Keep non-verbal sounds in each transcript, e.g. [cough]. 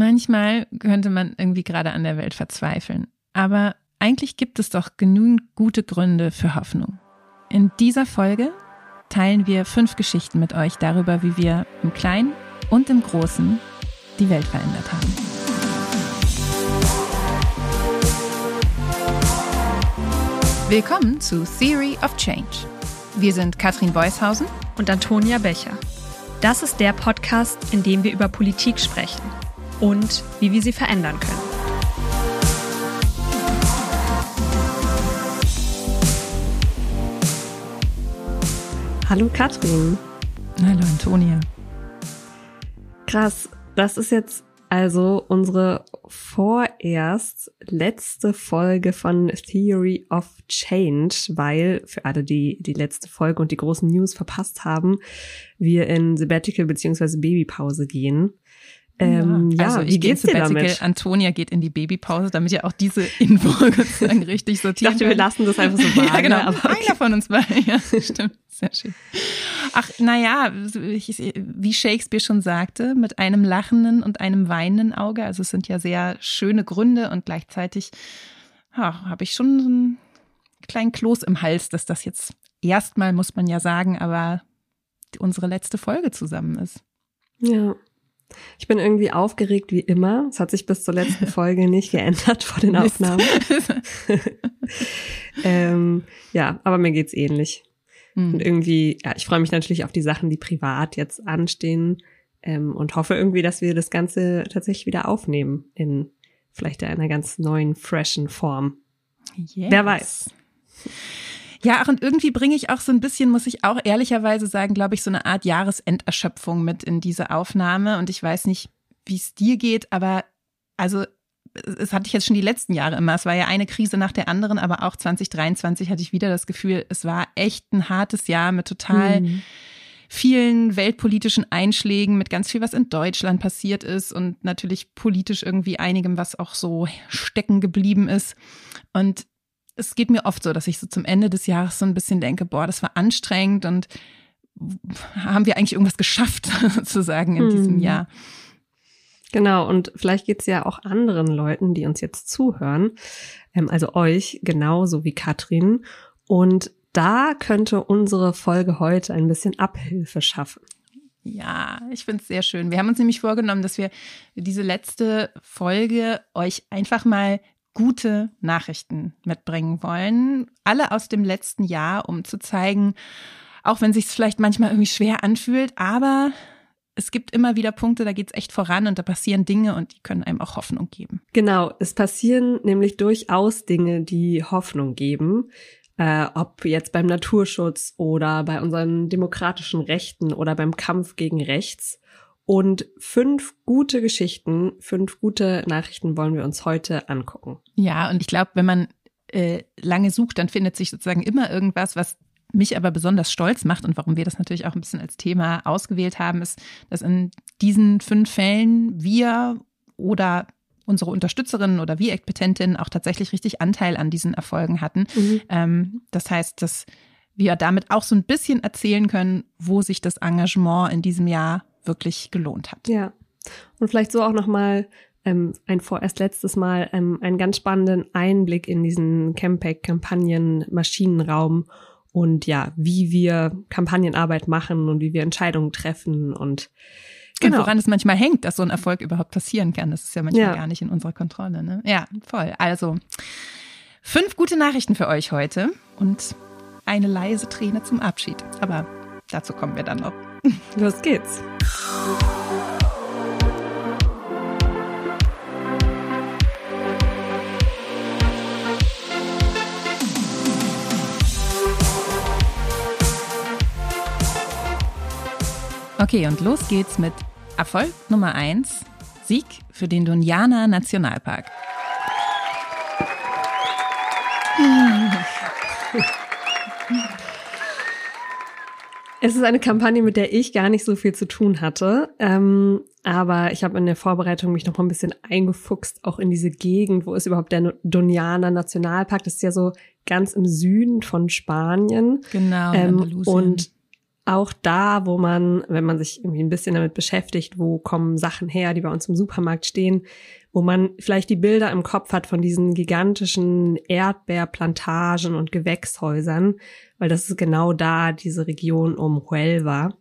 Manchmal könnte man irgendwie gerade an der Welt verzweifeln. Aber eigentlich gibt es doch genügend gute Gründe für Hoffnung. In dieser Folge teilen wir fünf Geschichten mit euch darüber, wie wir im Kleinen und im Großen die Welt verändert haben. Willkommen zu Theory of Change. Wir sind Katrin Beushausen und Antonia Becher. Das ist der Podcast, in dem wir über Politik sprechen und wie wir sie verändern können. Hallo Katrin. Hallo Antonia. Krass, das ist jetzt also unsere vorerst letzte Folge von Theory of Change, weil für alle, die die letzte Folge und die großen News verpasst haben, wir in Sabbatical beziehungsweise Babypause gehen. Ähm, ja, also ich gehe ins Sabbatical, Antonia geht in die Babypause, damit ihr auch diese [laughs] Info sozusagen richtig sortiert. Ich dachte, wir lassen das einfach so [laughs] vage. ja, genau. Aber okay. Einer von uns beiden. [laughs] Ja, stimmt. Sehr schön. Ach, naja, wie Shakespeare schon sagte, mit einem lachenden und einem weinenden Auge. Also es sind ja sehr schöne Gründe und gleichzeitig ja, habe ich schon so einen kleinen Kloß im Hals, dass das jetzt erstmal, muss man ja sagen, aber unsere letzte Folge zusammen ist. Ja. Ich bin irgendwie aufgeregt wie immer. Es hat sich bis zur letzten [laughs] Folge nicht geändert vor den Aufnahmen. [laughs] ähm, ja, aber mir geht's ähnlich. Mhm. Und irgendwie, ja, ich freue mich natürlich auf die Sachen, die privat jetzt anstehen ähm, und hoffe irgendwie, dass wir das Ganze tatsächlich wieder aufnehmen in vielleicht einer ganz neuen, freshen Form. Yes. Wer weiß. Ja, und irgendwie bringe ich auch so ein bisschen, muss ich auch ehrlicherweise sagen, glaube ich, so eine Art Jahresenderschöpfung mit in diese Aufnahme. Und ich weiß nicht, wie es dir geht, aber also es hatte ich jetzt schon die letzten Jahre immer. Es war ja eine Krise nach der anderen, aber auch 2023 hatte ich wieder das Gefühl, es war echt ein hartes Jahr mit total mhm. vielen weltpolitischen Einschlägen, mit ganz viel, was in Deutschland passiert ist und natürlich politisch irgendwie einigem, was auch so stecken geblieben ist. Und es geht mir oft so, dass ich so zum Ende des Jahres so ein bisschen denke, boah, das war anstrengend und haben wir eigentlich irgendwas geschafft, [laughs] sozusagen, in mhm. diesem Jahr. Genau, und vielleicht geht's ja auch anderen Leuten, die uns jetzt zuhören, ähm, also euch genauso wie Katrin. Und da könnte unsere Folge heute ein bisschen Abhilfe schaffen. Ja, ich finde es sehr schön. Wir haben uns nämlich vorgenommen, dass wir diese letzte Folge euch einfach mal gute Nachrichten mitbringen wollen. Alle aus dem letzten Jahr, um zu zeigen, auch wenn sich es vielleicht manchmal irgendwie schwer anfühlt, aber es gibt immer wieder Punkte, da geht es echt voran und da passieren Dinge und die können einem auch Hoffnung geben. Genau, es passieren nämlich durchaus Dinge, die Hoffnung geben. Äh, ob jetzt beim Naturschutz oder bei unseren demokratischen Rechten oder beim Kampf gegen rechts. Und fünf gute Geschichten, fünf gute Nachrichten wollen wir uns heute angucken. Ja, und ich glaube, wenn man äh, lange sucht, dann findet sich sozusagen immer irgendwas, was mich aber besonders stolz macht und warum wir das natürlich auch ein bisschen als Thema ausgewählt haben, ist, dass in diesen fünf Fällen wir oder unsere Unterstützerinnen oder wir Petentinnen auch tatsächlich richtig Anteil an diesen Erfolgen hatten. Mhm. Ähm, das heißt, dass wir damit auch so ein bisschen erzählen können, wo sich das Engagement in diesem Jahr wirklich gelohnt hat. Ja. Und vielleicht so auch nochmal ähm, ein vorerst letztes Mal ähm, einen ganz spannenden Einblick in diesen Campaign-Kampagnen Maschinenraum und ja, wie wir Kampagnenarbeit machen und wie wir Entscheidungen treffen und Genau. Und woran es manchmal hängt, dass so ein Erfolg überhaupt passieren kann. Das ist ja manchmal ja. gar nicht in unserer Kontrolle. Ne? Ja, voll. Also fünf gute Nachrichten für euch heute und eine leise Träne zum Abschied. Aber dazu kommen wir dann noch. [laughs] Los geht's. Okay, und los geht's mit Erfolg Nummer eins: Sieg für den Duniana Nationalpark. [laughs] Es ist eine Kampagne, mit der ich gar nicht so viel zu tun hatte. Ähm, aber ich habe in der Vorbereitung mich noch mal ein bisschen eingefuchst, auch in diese Gegend, wo ist überhaupt der Doniana Nationalpark? Das ist ja so ganz im Süden von Spanien. Genau. Ähm, und auch da, wo man, wenn man sich irgendwie ein bisschen damit beschäftigt, wo kommen Sachen her, die bei uns im Supermarkt stehen, wo man vielleicht die Bilder im Kopf hat von diesen gigantischen Erdbeerplantagen und Gewächshäusern, weil das ist genau da diese Region um Huelva,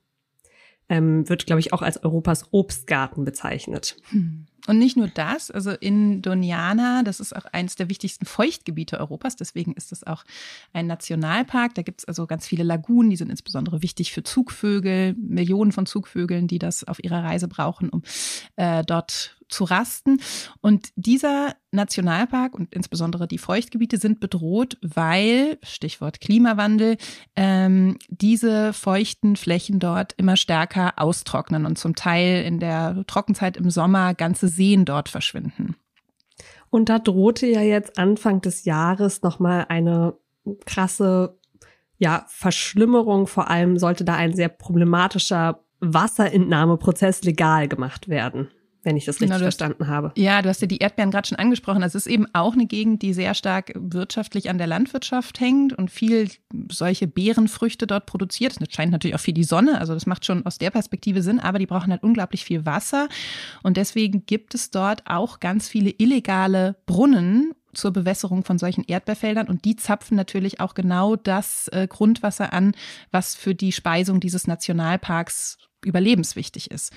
ähm, wird, glaube ich, auch als Europas Obstgarten bezeichnet. Hm. Und nicht nur das, also in Doniana, das ist auch eines der wichtigsten Feuchtgebiete Europas, deswegen ist das auch ein Nationalpark. Da gibt es also ganz viele Lagunen, die sind insbesondere wichtig für Zugvögel, Millionen von Zugvögeln, die das auf ihrer Reise brauchen, um äh, dort zu rasten. Und dieser Nationalpark und insbesondere die Feuchtgebiete sind bedroht, weil, Stichwort Klimawandel, ähm, diese feuchten Flächen dort immer stärker austrocknen und zum Teil in der Trockenzeit im Sommer ganze Seen dort verschwinden. Und da drohte ja jetzt Anfang des Jahres nochmal eine krasse ja, Verschlimmerung. Vor allem sollte da ein sehr problematischer Wasserentnahmeprozess legal gemacht werden wenn ich das richtig genau, verstanden habe. Ja, du hast ja die Erdbeeren gerade schon angesprochen. Das ist eben auch eine Gegend, die sehr stark wirtschaftlich an der Landwirtschaft hängt und viel solche Beerenfrüchte dort produziert. Das scheint natürlich auch viel die Sonne, also das macht schon aus der Perspektive Sinn, aber die brauchen halt unglaublich viel Wasser und deswegen gibt es dort auch ganz viele illegale Brunnen zur Bewässerung von solchen Erdbeerfeldern und die zapfen natürlich auch genau das äh, Grundwasser an, was für die Speisung dieses Nationalparks überlebenswichtig ist.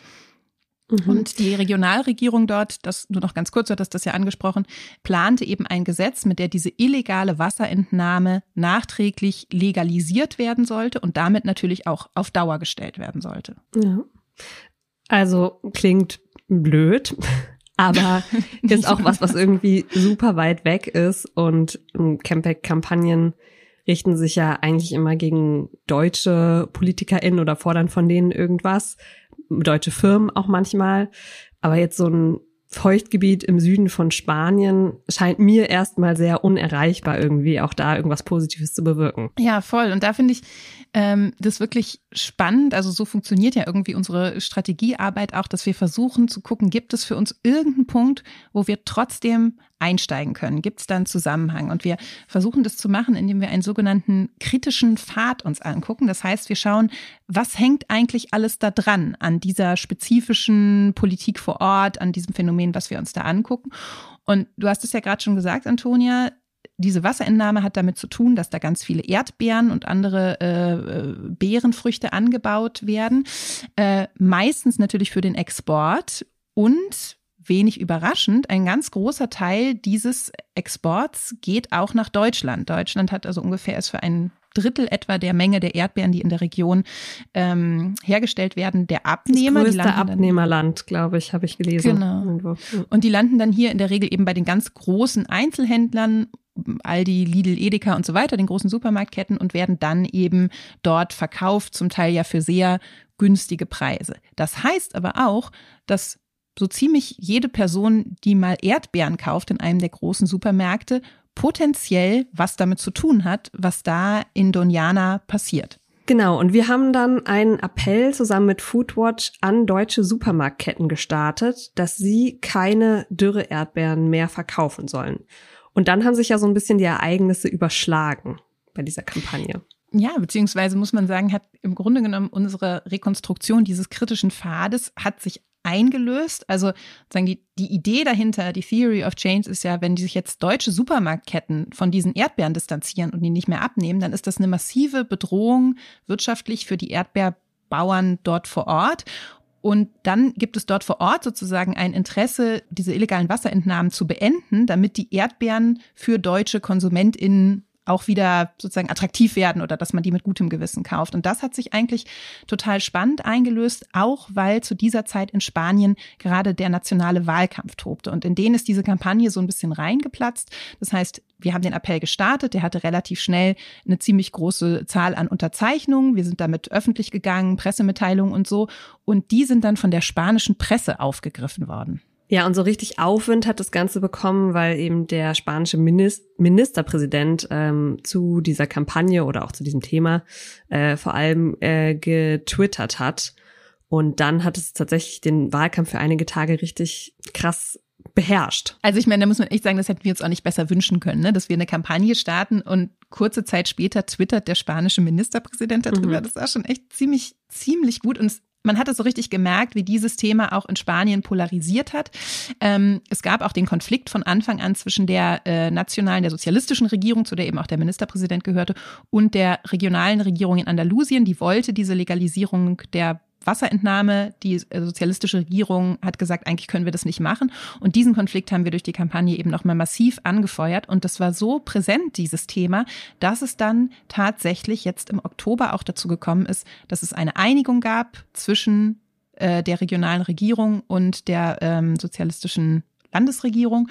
Mhm. Und die Regionalregierung dort, das nur noch ganz kurz, du hattest das ja angesprochen, plante eben ein Gesetz, mit der diese illegale Wasserentnahme nachträglich legalisiert werden sollte und damit natürlich auch auf Dauer gestellt werden sollte. Ja. Also klingt blöd, [laughs] aber [laughs] ist auch was, was irgendwie super weit weg ist und Campaign-Kampagnen richten sich ja eigentlich immer gegen deutsche PolitikerInnen oder fordern von denen irgendwas deutsche Firmen auch manchmal. Aber jetzt so ein Feuchtgebiet im Süden von Spanien scheint mir erstmal sehr unerreichbar irgendwie, auch da irgendwas Positives zu bewirken. Ja, voll. Und da finde ich ähm, das wirklich spannend. Also so funktioniert ja irgendwie unsere Strategiearbeit auch, dass wir versuchen zu gucken, gibt es für uns irgendeinen Punkt, wo wir trotzdem einsteigen können? Gibt es da einen Zusammenhang? Und wir versuchen das zu machen, indem wir einen sogenannten kritischen Pfad uns angucken. Das heißt, wir schauen, was hängt eigentlich alles da dran an dieser spezifischen Politik vor Ort, an diesem Phänomen, was wir uns da angucken. Und du hast es ja gerade schon gesagt, Antonia, diese Wasserentnahme hat damit zu tun, dass da ganz viele Erdbeeren und andere äh, äh, Beerenfrüchte angebaut werden. Äh, meistens natürlich für den Export und wenig überraschend, ein ganz großer Teil dieses Exports geht auch nach Deutschland. Deutschland hat also ungefähr es für ein Drittel etwa der Menge der Erdbeeren, die in der Region ähm, hergestellt werden, der Abnehmer. Das größte Abnehmerland, glaube ich, habe ich gelesen. Genau. Und die landen dann hier in der Regel eben bei den ganz großen Einzelhändlern Aldi, Lidl, Edeka und so weiter, den großen Supermarktketten und werden dann eben dort verkauft, zum Teil ja für sehr günstige Preise. Das heißt aber auch, dass so ziemlich jede Person, die mal Erdbeeren kauft in einem der großen Supermärkte, potenziell was damit zu tun hat, was da in Doniana passiert. Genau, und wir haben dann einen Appell zusammen mit Foodwatch an deutsche Supermarktketten gestartet, dass sie keine dürre Erdbeeren mehr verkaufen sollen. Und dann haben sich ja so ein bisschen die Ereignisse überschlagen bei dieser Kampagne. Ja, beziehungsweise muss man sagen, hat im Grunde genommen unsere Rekonstruktion dieses kritischen Pfades hat sich eingelöst. Also sagen die, die Idee dahinter, die Theory of Change ist ja, wenn die sich jetzt deutsche Supermarktketten von diesen Erdbeeren distanzieren und die nicht mehr abnehmen, dann ist das eine massive Bedrohung wirtschaftlich für die Erdbeerbauern dort vor Ort. Und dann gibt es dort vor Ort sozusagen ein Interesse, diese illegalen Wasserentnahmen zu beenden, damit die Erdbeeren für deutsche KonsumentInnen auch wieder sozusagen attraktiv werden oder dass man die mit gutem Gewissen kauft. Und das hat sich eigentlich total spannend eingelöst, auch weil zu dieser Zeit in Spanien gerade der nationale Wahlkampf tobte. Und in den ist diese Kampagne so ein bisschen reingeplatzt. Das heißt, wir haben den Appell gestartet, der hatte relativ schnell eine ziemlich große Zahl an Unterzeichnungen. Wir sind damit öffentlich gegangen, Pressemitteilungen und so. Und die sind dann von der spanischen Presse aufgegriffen worden. Ja, und so richtig Aufwind hat das Ganze bekommen, weil eben der spanische Ministerpräsident ähm, zu dieser Kampagne oder auch zu diesem Thema äh, vor allem äh, getwittert hat. Und dann hat es tatsächlich den Wahlkampf für einige Tage richtig krass beherrscht. Also ich meine, da muss man echt sagen, das hätten wir uns auch nicht besser wünschen können, ne? dass wir eine Kampagne starten und kurze Zeit später twittert der spanische Ministerpräsident darüber. Mhm. Das war schon echt ziemlich, ziemlich gut und man hat es so richtig gemerkt, wie dieses Thema auch in Spanien polarisiert hat. Ähm, es gab auch den Konflikt von Anfang an zwischen der äh, nationalen, der sozialistischen Regierung, zu der eben auch der Ministerpräsident gehörte, und der regionalen Regierung in Andalusien. Die wollte diese Legalisierung der Wasserentnahme. Die sozialistische Regierung hat gesagt, eigentlich können wir das nicht machen. Und diesen Konflikt haben wir durch die Kampagne eben nochmal massiv angefeuert. Und das war so präsent, dieses Thema, dass es dann tatsächlich jetzt im Oktober auch dazu gekommen ist, dass es eine Einigung gab zwischen äh, der regionalen Regierung und der ähm, sozialistischen Landesregierung,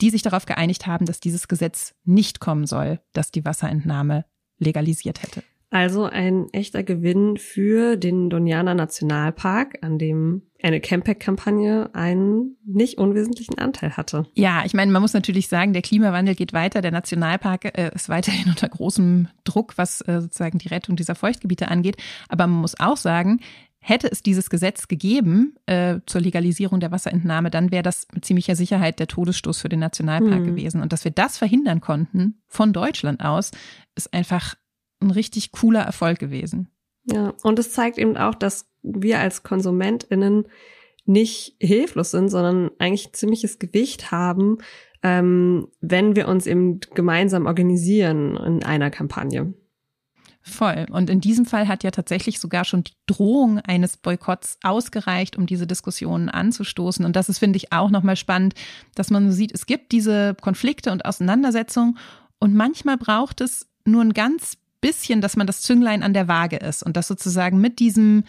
die sich darauf geeinigt haben, dass dieses Gesetz nicht kommen soll, dass die Wasserentnahme legalisiert hätte. Also ein echter Gewinn für den Doniana Nationalpark, an dem eine Campact-Kampagne einen nicht unwesentlichen Anteil hatte. Ja, ich meine, man muss natürlich sagen, der Klimawandel geht weiter. Der Nationalpark äh, ist weiterhin [laughs] unter großem Druck, was äh, sozusagen die Rettung dieser Feuchtgebiete angeht. Aber man muss auch sagen, hätte es dieses Gesetz gegeben äh, zur Legalisierung der Wasserentnahme, dann wäre das mit ziemlicher Sicherheit der Todesstoß für den Nationalpark hm. gewesen. Und dass wir das verhindern konnten von Deutschland aus, ist einfach ein richtig cooler Erfolg gewesen. Ja, und es zeigt eben auch, dass wir als KonsumentInnen nicht hilflos sind, sondern eigentlich ziemliches Gewicht haben, ähm, wenn wir uns eben gemeinsam organisieren in einer Kampagne. Voll. Und in diesem Fall hat ja tatsächlich sogar schon die Drohung eines Boykotts ausgereicht, um diese Diskussionen anzustoßen. Und das ist, finde ich, auch nochmal spannend, dass man so sieht, es gibt diese Konflikte und Auseinandersetzungen und manchmal braucht es nur ein ganz bisschen, dass man das Zünglein an der Waage ist und dass sozusagen mit diesem,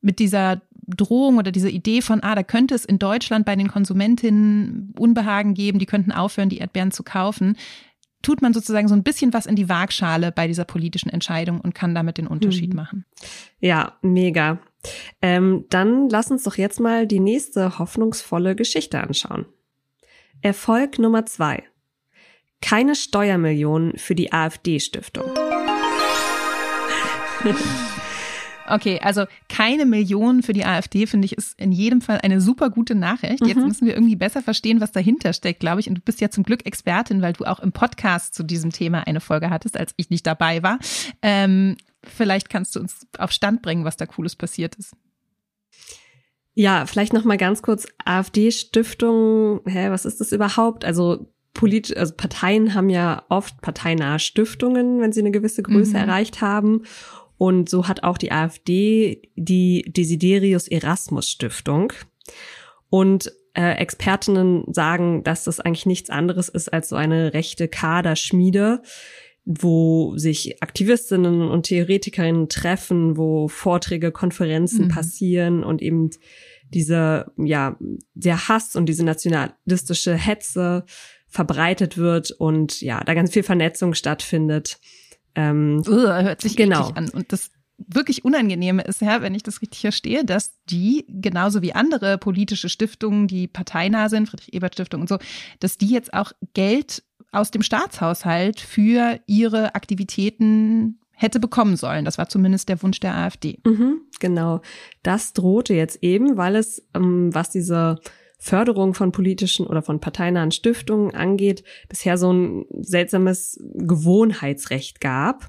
mit dieser Drohung oder dieser Idee von, ah, da könnte es in Deutschland bei den Konsumentinnen Unbehagen geben, die könnten aufhören, die Erdbeeren zu kaufen, tut man sozusagen so ein bisschen was in die Waagschale bei dieser politischen Entscheidung und kann damit den Unterschied mhm. machen. Ja, mega. Ähm, dann lass uns doch jetzt mal die nächste hoffnungsvolle Geschichte anschauen. Erfolg Nummer zwei. Keine Steuermillionen für die AfD-Stiftung. [laughs] Okay, also keine Millionen für die AfD, finde ich, ist in jedem Fall eine super gute Nachricht. Jetzt mhm. müssen wir irgendwie besser verstehen, was dahinter steckt, glaube ich. Und du bist ja zum Glück Expertin, weil du auch im Podcast zu diesem Thema eine Folge hattest, als ich nicht dabei war. Ähm, vielleicht kannst du uns auf Stand bringen, was da Cooles passiert ist. Ja, vielleicht noch mal ganz kurz AfD-Stiftung. Hä, was ist das überhaupt? Also Polit also Parteien haben ja oft parteinahe Stiftungen, wenn sie eine gewisse Größe mhm. erreicht haben. Und so hat auch die AfD die Desiderius Erasmus Stiftung. Und äh, Expertinnen sagen, dass das eigentlich nichts anderes ist als so eine rechte Kaderschmiede, wo sich Aktivistinnen und Theoretikerinnen treffen, wo Vorträge, Konferenzen mhm. passieren und eben diese, ja, der Hass und diese nationalistische Hetze verbreitet wird und ja, da ganz viel Vernetzung stattfindet. Ähm, uh, hört sich genau. an. Und das wirklich Unangenehme ist ja, wenn ich das richtig verstehe, dass die genauso wie andere politische Stiftungen, die parteinah sind, Friedrich-Ebert-Stiftung und so, dass die jetzt auch Geld aus dem Staatshaushalt für ihre Aktivitäten hätte bekommen sollen. Das war zumindest der Wunsch der AfD. Mhm, genau. Das drohte jetzt eben, weil es, ähm, was diese Förderung von politischen oder von parteinahen Stiftungen angeht, bisher so ein seltsames Gewohnheitsrecht gab.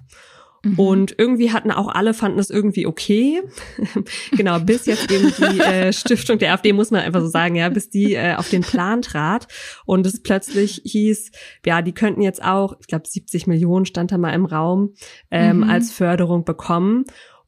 Mhm. Und irgendwie hatten auch alle, fanden es irgendwie okay. [laughs] genau, bis jetzt eben die äh, Stiftung der AfD, muss man einfach so sagen, ja, bis die äh, auf den Plan trat und es plötzlich hieß, ja, die könnten jetzt auch, ich glaube 70 Millionen stand da mal im Raum, ähm, mhm. als Förderung bekommen.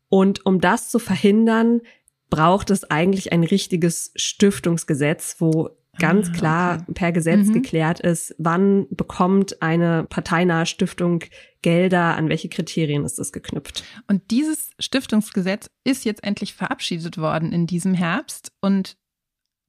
Und um das zu verhindern, braucht es eigentlich ein richtiges Stiftungsgesetz, wo ganz ah, klar okay. per Gesetz mhm. geklärt ist, wann bekommt eine parteinahe Stiftung Gelder, an welche Kriterien ist das geknüpft. Und dieses Stiftungsgesetz ist jetzt endlich verabschiedet worden in diesem Herbst und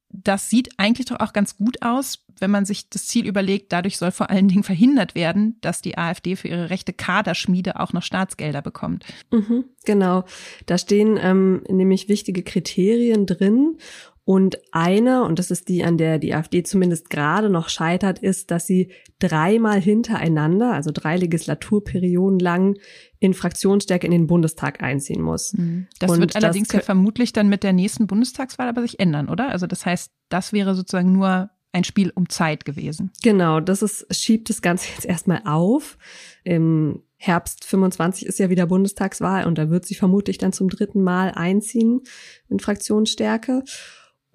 das sieht eigentlich doch auch ganz gut aus, wenn man sich das Ziel überlegt, dadurch soll vor allen Dingen verhindert werden, dass die AfD für ihre rechte Kaderschmiede auch noch Staatsgelder bekommt. Mhm, genau. Da stehen ähm, nämlich wichtige Kriterien drin. Und eine, und das ist die, an der die AfD zumindest gerade noch scheitert, ist, dass sie dreimal hintereinander, also drei Legislaturperioden lang, in Fraktionsstärke in den Bundestag einziehen muss. Mhm. Das und wird allerdings ja vermutlich dann mit der nächsten Bundestagswahl aber sich ändern, oder? Also das heißt, das wäre sozusagen nur ein Spiel um Zeit gewesen. Genau, das ist, schiebt das Ganze [laughs] jetzt erstmal auf. Im Herbst 25 ist ja wieder Bundestagswahl und da wird sie vermutlich dann zum dritten Mal einziehen in Fraktionsstärke.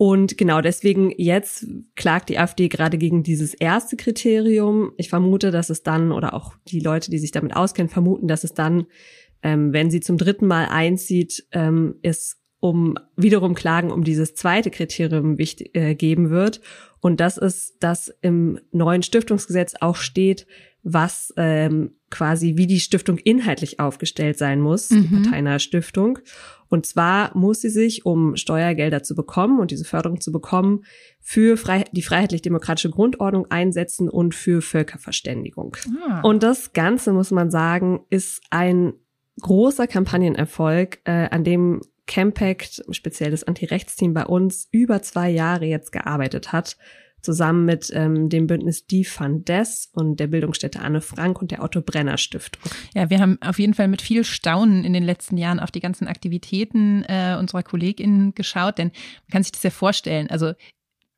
Und genau deswegen jetzt klagt die AfD gerade gegen dieses erste Kriterium. Ich vermute, dass es dann, oder auch die Leute, die sich damit auskennen, vermuten, dass es dann, ähm, wenn sie zum dritten Mal einzieht, ähm, es um wiederum Klagen um dieses zweite Kriterium wichtig, äh, geben wird. Und das ist, dass im neuen Stiftungsgesetz auch steht, was ähm, quasi wie die Stiftung inhaltlich aufgestellt sein muss, mhm. die parteinahe Stiftung. Und zwar muss sie sich, um Steuergelder zu bekommen und diese Förderung zu bekommen, für Frei die freiheitlich-demokratische Grundordnung einsetzen und für Völkerverständigung. Ah. Und das Ganze, muss man sagen, ist ein großer Kampagnenerfolg, äh, an dem Campact, speziell das Anti-Rechts-Team bei uns, über zwei Jahre jetzt gearbeitet hat zusammen mit ähm, dem Bündnis Defund Des und der Bildungsstätte Anne Frank und der Otto Brenner Stiftung. Ja, wir haben auf jeden Fall mit viel Staunen in den letzten Jahren auf die ganzen Aktivitäten äh, unserer KollegInnen geschaut, denn man kann sich das ja vorstellen. Also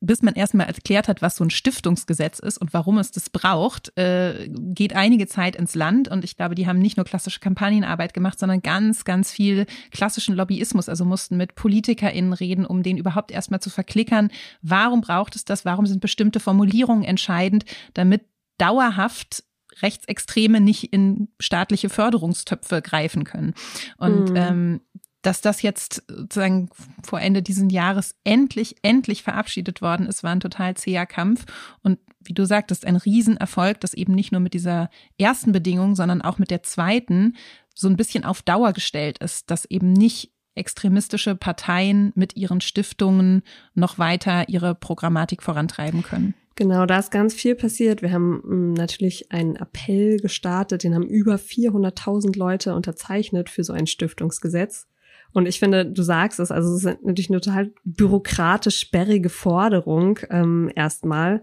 bis man erstmal erklärt hat, was so ein Stiftungsgesetz ist und warum es das braucht, äh, geht einige Zeit ins Land. Und ich glaube, die haben nicht nur klassische Kampagnenarbeit gemacht, sondern ganz, ganz viel klassischen Lobbyismus. Also mussten mit PolitikerInnen reden, um den überhaupt erstmal zu verklickern. Warum braucht es das? Warum sind bestimmte Formulierungen entscheidend, damit dauerhaft Rechtsextreme nicht in staatliche Förderungstöpfe greifen können. Und mhm. ähm, dass das jetzt sozusagen vor Ende dieses Jahres endlich, endlich verabschiedet worden ist, war ein total zäher Kampf. Und wie du sagtest, ein Riesenerfolg, dass eben nicht nur mit dieser ersten Bedingung, sondern auch mit der zweiten so ein bisschen auf Dauer gestellt ist, dass eben nicht extremistische Parteien mit ihren Stiftungen noch weiter ihre Programmatik vorantreiben können. Genau, da ist ganz viel passiert. Wir haben mm, natürlich einen Appell gestartet, den haben über 400.000 Leute unterzeichnet für so ein Stiftungsgesetz. Und ich finde, du sagst es, also es ist natürlich eine total bürokratisch sperrige Forderung ähm, erstmal.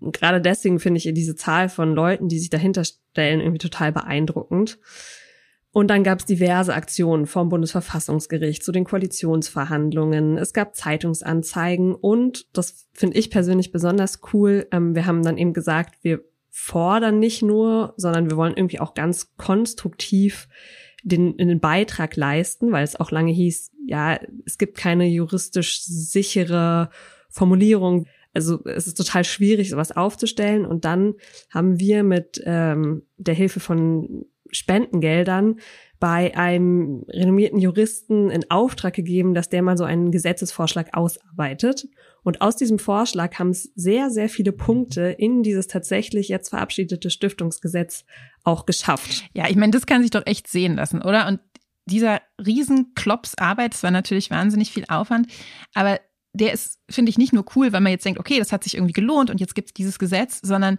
Und gerade deswegen finde ich diese Zahl von Leuten, die sich dahinter stellen, irgendwie total beeindruckend. Und dann gab es diverse Aktionen vom Bundesverfassungsgericht zu den Koalitionsverhandlungen. Es gab Zeitungsanzeigen und, das finde ich persönlich besonders cool, ähm, wir haben dann eben gesagt, wir fordern nicht nur, sondern wir wollen irgendwie auch ganz konstruktiv den, den Beitrag leisten, weil es auch lange hieß, ja, es gibt keine juristisch sichere Formulierung. Also es ist total schwierig, sowas aufzustellen. Und dann haben wir mit ähm, der Hilfe von Spendengeldern bei einem renommierten Juristen in Auftrag gegeben, dass der mal so einen Gesetzesvorschlag ausarbeitet. Und aus diesem Vorschlag haben es sehr, sehr viele Punkte in dieses tatsächlich jetzt verabschiedete Stiftungsgesetz auch geschafft. Ja, ich meine, das kann sich doch echt sehen lassen, oder? Und dieser Riesenklops Arbeit, das war natürlich wahnsinnig viel Aufwand, aber der ist, finde ich, nicht nur cool, weil man jetzt denkt, okay, das hat sich irgendwie gelohnt und jetzt gibt es dieses Gesetz, sondern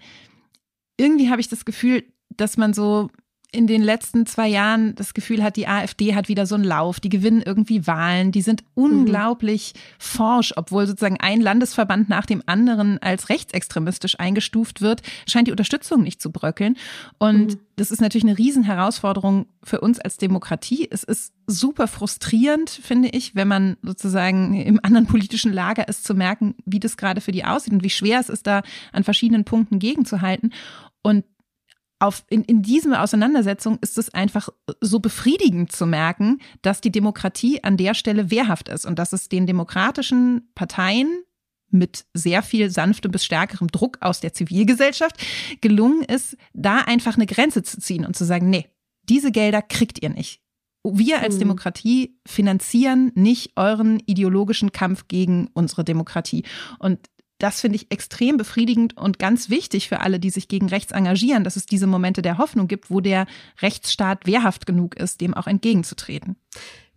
irgendwie habe ich das Gefühl, dass man so in den letzten zwei Jahren das Gefühl hat, die AfD hat wieder so einen Lauf, die gewinnen irgendwie Wahlen, die sind unglaublich mhm. forsch, obwohl sozusagen ein Landesverband nach dem anderen als rechtsextremistisch eingestuft wird, scheint die Unterstützung nicht zu bröckeln. Und mhm. das ist natürlich eine Riesenherausforderung für uns als Demokratie. Es ist super frustrierend, finde ich, wenn man sozusagen im anderen politischen Lager ist, zu merken, wie das gerade für die aussieht und wie schwer es ist, da an verschiedenen Punkten gegenzuhalten. Und auf, in, in dieser Auseinandersetzung ist es einfach so befriedigend zu merken, dass die Demokratie an der Stelle wehrhaft ist und dass es den demokratischen Parteien mit sehr viel sanftem bis stärkerem Druck aus der Zivilgesellschaft gelungen ist, da einfach eine Grenze zu ziehen und zu sagen, nee, diese Gelder kriegt ihr nicht. Wir als mhm. Demokratie finanzieren nicht euren ideologischen Kampf gegen unsere Demokratie. Und das finde ich extrem befriedigend und ganz wichtig für alle, die sich gegen rechts engagieren, dass es diese Momente der Hoffnung gibt, wo der Rechtsstaat wehrhaft genug ist, dem auch entgegenzutreten.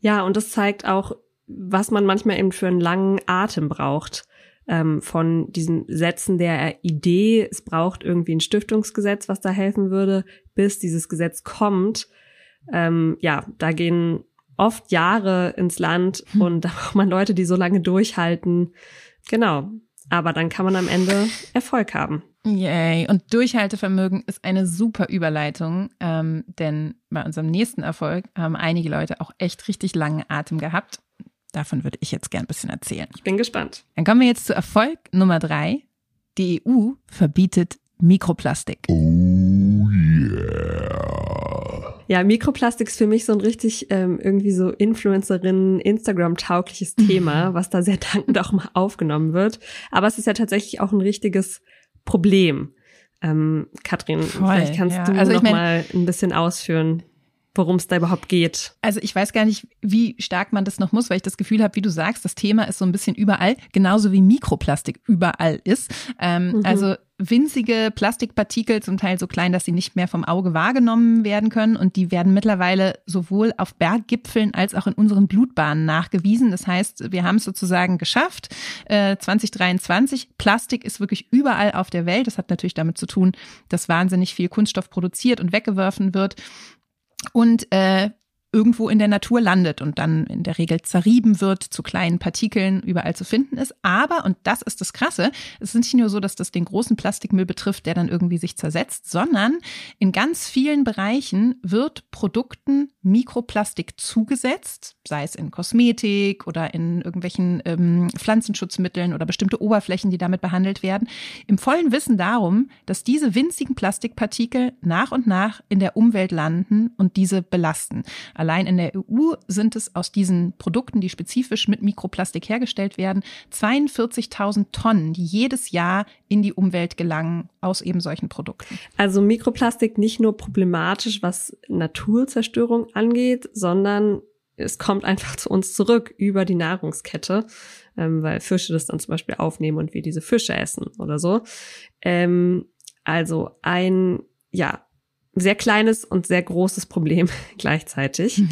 Ja, und das zeigt auch, was man manchmal eben für einen langen Atem braucht. Ähm, von diesen Sätzen der Idee, es braucht irgendwie ein Stiftungsgesetz, was da helfen würde, bis dieses Gesetz kommt. Ähm, ja, da gehen oft Jahre ins Land hm. und da braucht man Leute, die so lange durchhalten. Genau. Aber dann kann man am Ende Erfolg haben. Yay. Und Durchhaltevermögen ist eine super Überleitung, ähm, denn bei unserem nächsten Erfolg haben einige Leute auch echt richtig langen Atem gehabt. Davon würde ich jetzt gern ein bisschen erzählen. Ich bin gespannt. Dann kommen wir jetzt zu Erfolg Nummer drei. Die EU verbietet Mikroplastik. Oh. Ja, Mikroplastik ist für mich so ein richtig ähm, irgendwie so Influencerin, Instagram-taugliches Thema, [laughs] was da sehr dankend auch mal aufgenommen wird. Aber es ist ja tatsächlich auch ein richtiges Problem. Ähm, Katrin, Voll, vielleicht kannst ja. du also noch mein, mal ein bisschen ausführen, worum es da überhaupt geht. Also ich weiß gar nicht, wie stark man das noch muss, weil ich das Gefühl habe, wie du sagst, das Thema ist so ein bisschen überall, genauso wie Mikroplastik überall ist. Ähm, mhm. Also winzige Plastikpartikel, zum Teil so klein, dass sie nicht mehr vom Auge wahrgenommen werden können. Und die werden mittlerweile sowohl auf Berggipfeln als auch in unseren Blutbahnen nachgewiesen. Das heißt, wir haben es sozusagen geschafft. Äh, 2023, Plastik ist wirklich überall auf der Welt. Das hat natürlich damit zu tun, dass wahnsinnig viel Kunststoff produziert und weggeworfen wird und äh, irgendwo in der Natur landet und dann in der Regel zerrieben wird, zu kleinen Partikeln überall zu finden ist. Aber, und das ist das Krasse, es ist nicht nur so, dass das den großen Plastikmüll betrifft, der dann irgendwie sich zersetzt, sondern in ganz vielen Bereichen wird Produkten Mikroplastik zugesetzt, sei es in Kosmetik oder in irgendwelchen ähm, Pflanzenschutzmitteln oder bestimmte Oberflächen, die damit behandelt werden, im vollen Wissen darum, dass diese winzigen Plastikpartikel nach und nach in der Umwelt landen und diese belasten. Allein in der EU sind es aus diesen Produkten, die spezifisch mit Mikroplastik hergestellt werden, 42.000 Tonnen, die jedes Jahr in die Umwelt gelangen aus eben solchen Produkten. Also Mikroplastik nicht nur problematisch, was Naturzerstörung angeht, sondern es kommt einfach zu uns zurück über die Nahrungskette, ähm, weil Fische das dann zum Beispiel aufnehmen und wir diese Fische essen oder so. Ähm, also ein, ja, sehr kleines und sehr großes Problem [laughs] gleichzeitig.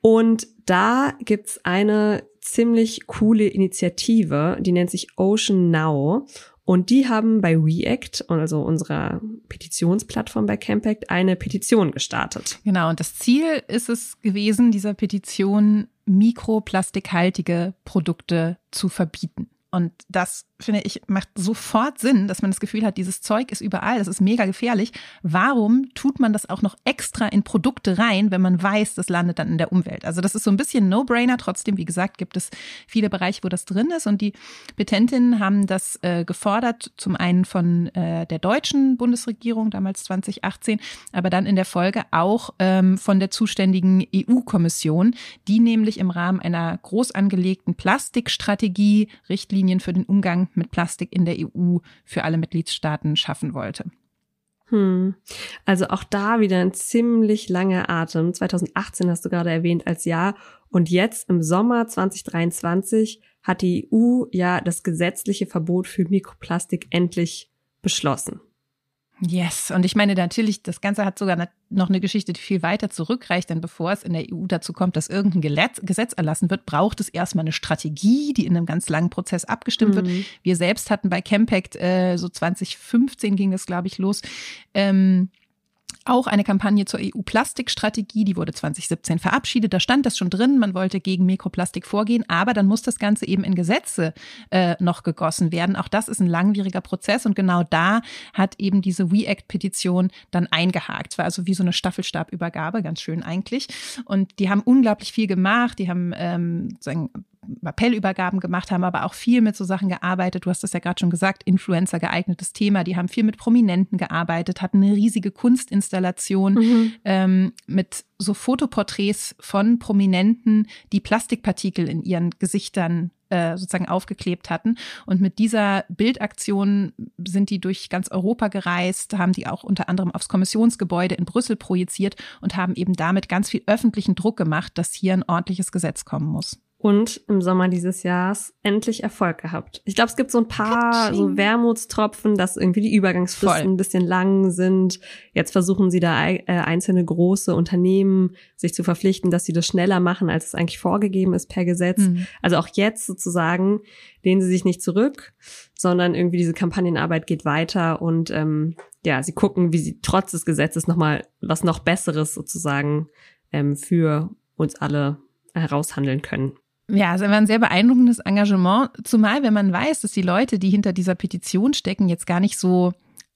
Und da gibt's eine ziemlich coole Initiative, die nennt sich Ocean Now. Und die haben bei React, also unserer Petitionsplattform bei Campact, eine Petition gestartet. Genau, und das Ziel ist es gewesen, dieser Petition mikroplastikhaltige Produkte zu verbieten. Und das, finde ich, macht sofort Sinn, dass man das Gefühl hat, dieses Zeug ist überall, das ist mega gefährlich. Warum tut man das auch noch extra in Produkte rein, wenn man weiß, das landet dann in der Umwelt? Also das ist so ein bisschen No-Brainer. Trotzdem, wie gesagt, gibt es viele Bereiche, wo das drin ist. Und die Petentinnen haben das äh, gefordert, zum einen von äh, der deutschen Bundesregierung, damals 2018, aber dann in der Folge auch ähm, von der zuständigen EU-Kommission, die nämlich im Rahmen einer groß angelegten Plastikstrategie Richtlinie Richtlinien für den Umgang mit Plastik in der EU für alle Mitgliedstaaten schaffen wollte. Hm. Also auch da wieder ein ziemlich langer Atem. 2018 hast du gerade erwähnt als Jahr und jetzt im Sommer 2023 hat die EU ja das gesetzliche Verbot für Mikroplastik endlich beschlossen. Yes, und ich meine natürlich, das Ganze hat sogar noch eine Geschichte, die viel weiter zurückreicht, denn bevor es in der EU dazu kommt, dass irgendein Gesetz erlassen wird, braucht es erstmal eine Strategie, die in einem ganz langen Prozess abgestimmt mhm. wird. Wir selbst hatten bei Campact, äh, so 2015 ging das, glaube ich, los, ähm, auch eine Kampagne zur EU-Plastikstrategie, die wurde 2017 verabschiedet. Da stand das schon drin, man wollte gegen Mikroplastik vorgehen, aber dann muss das Ganze eben in Gesetze äh, noch gegossen werden. Auch das ist ein langwieriger Prozess und genau da hat eben diese WeAct-Petition dann eingehakt. War also wie so eine Staffelstabübergabe, ganz schön eigentlich. Und die haben unglaublich viel gemacht, die haben ähm, sagen, Appellübergaben gemacht, haben aber auch viel mit so Sachen gearbeitet. Du hast das ja gerade schon gesagt, Influencer geeignetes Thema. Die haben viel mit Prominenten gearbeitet, hatten eine riesige Kunstinstallation mhm. ähm, mit so Fotoporträts von Prominenten, die Plastikpartikel in ihren Gesichtern äh, sozusagen aufgeklebt hatten. Und mit dieser Bildaktion sind die durch ganz Europa gereist, haben die auch unter anderem aufs Kommissionsgebäude in Brüssel projiziert und haben eben damit ganz viel öffentlichen Druck gemacht, dass hier ein ordentliches Gesetz kommen muss und im Sommer dieses Jahres endlich Erfolg gehabt. Ich glaube, es gibt so ein paar so Wermutstropfen, dass irgendwie die Übergangsfristen Voll. ein bisschen lang sind. Jetzt versuchen sie da äh, einzelne große Unternehmen sich zu verpflichten, dass sie das schneller machen, als es eigentlich vorgegeben ist per Gesetz. Mhm. Also auch jetzt sozusagen lehnen sie sich nicht zurück, sondern irgendwie diese Kampagnenarbeit geht weiter und ähm, ja, sie gucken, wie sie trotz des Gesetzes nochmal was noch Besseres sozusagen ähm, für uns alle heraushandeln können. Ja, es war ein sehr beeindruckendes Engagement, zumal wenn man weiß, dass die Leute, die hinter dieser Petition stecken, jetzt gar nicht so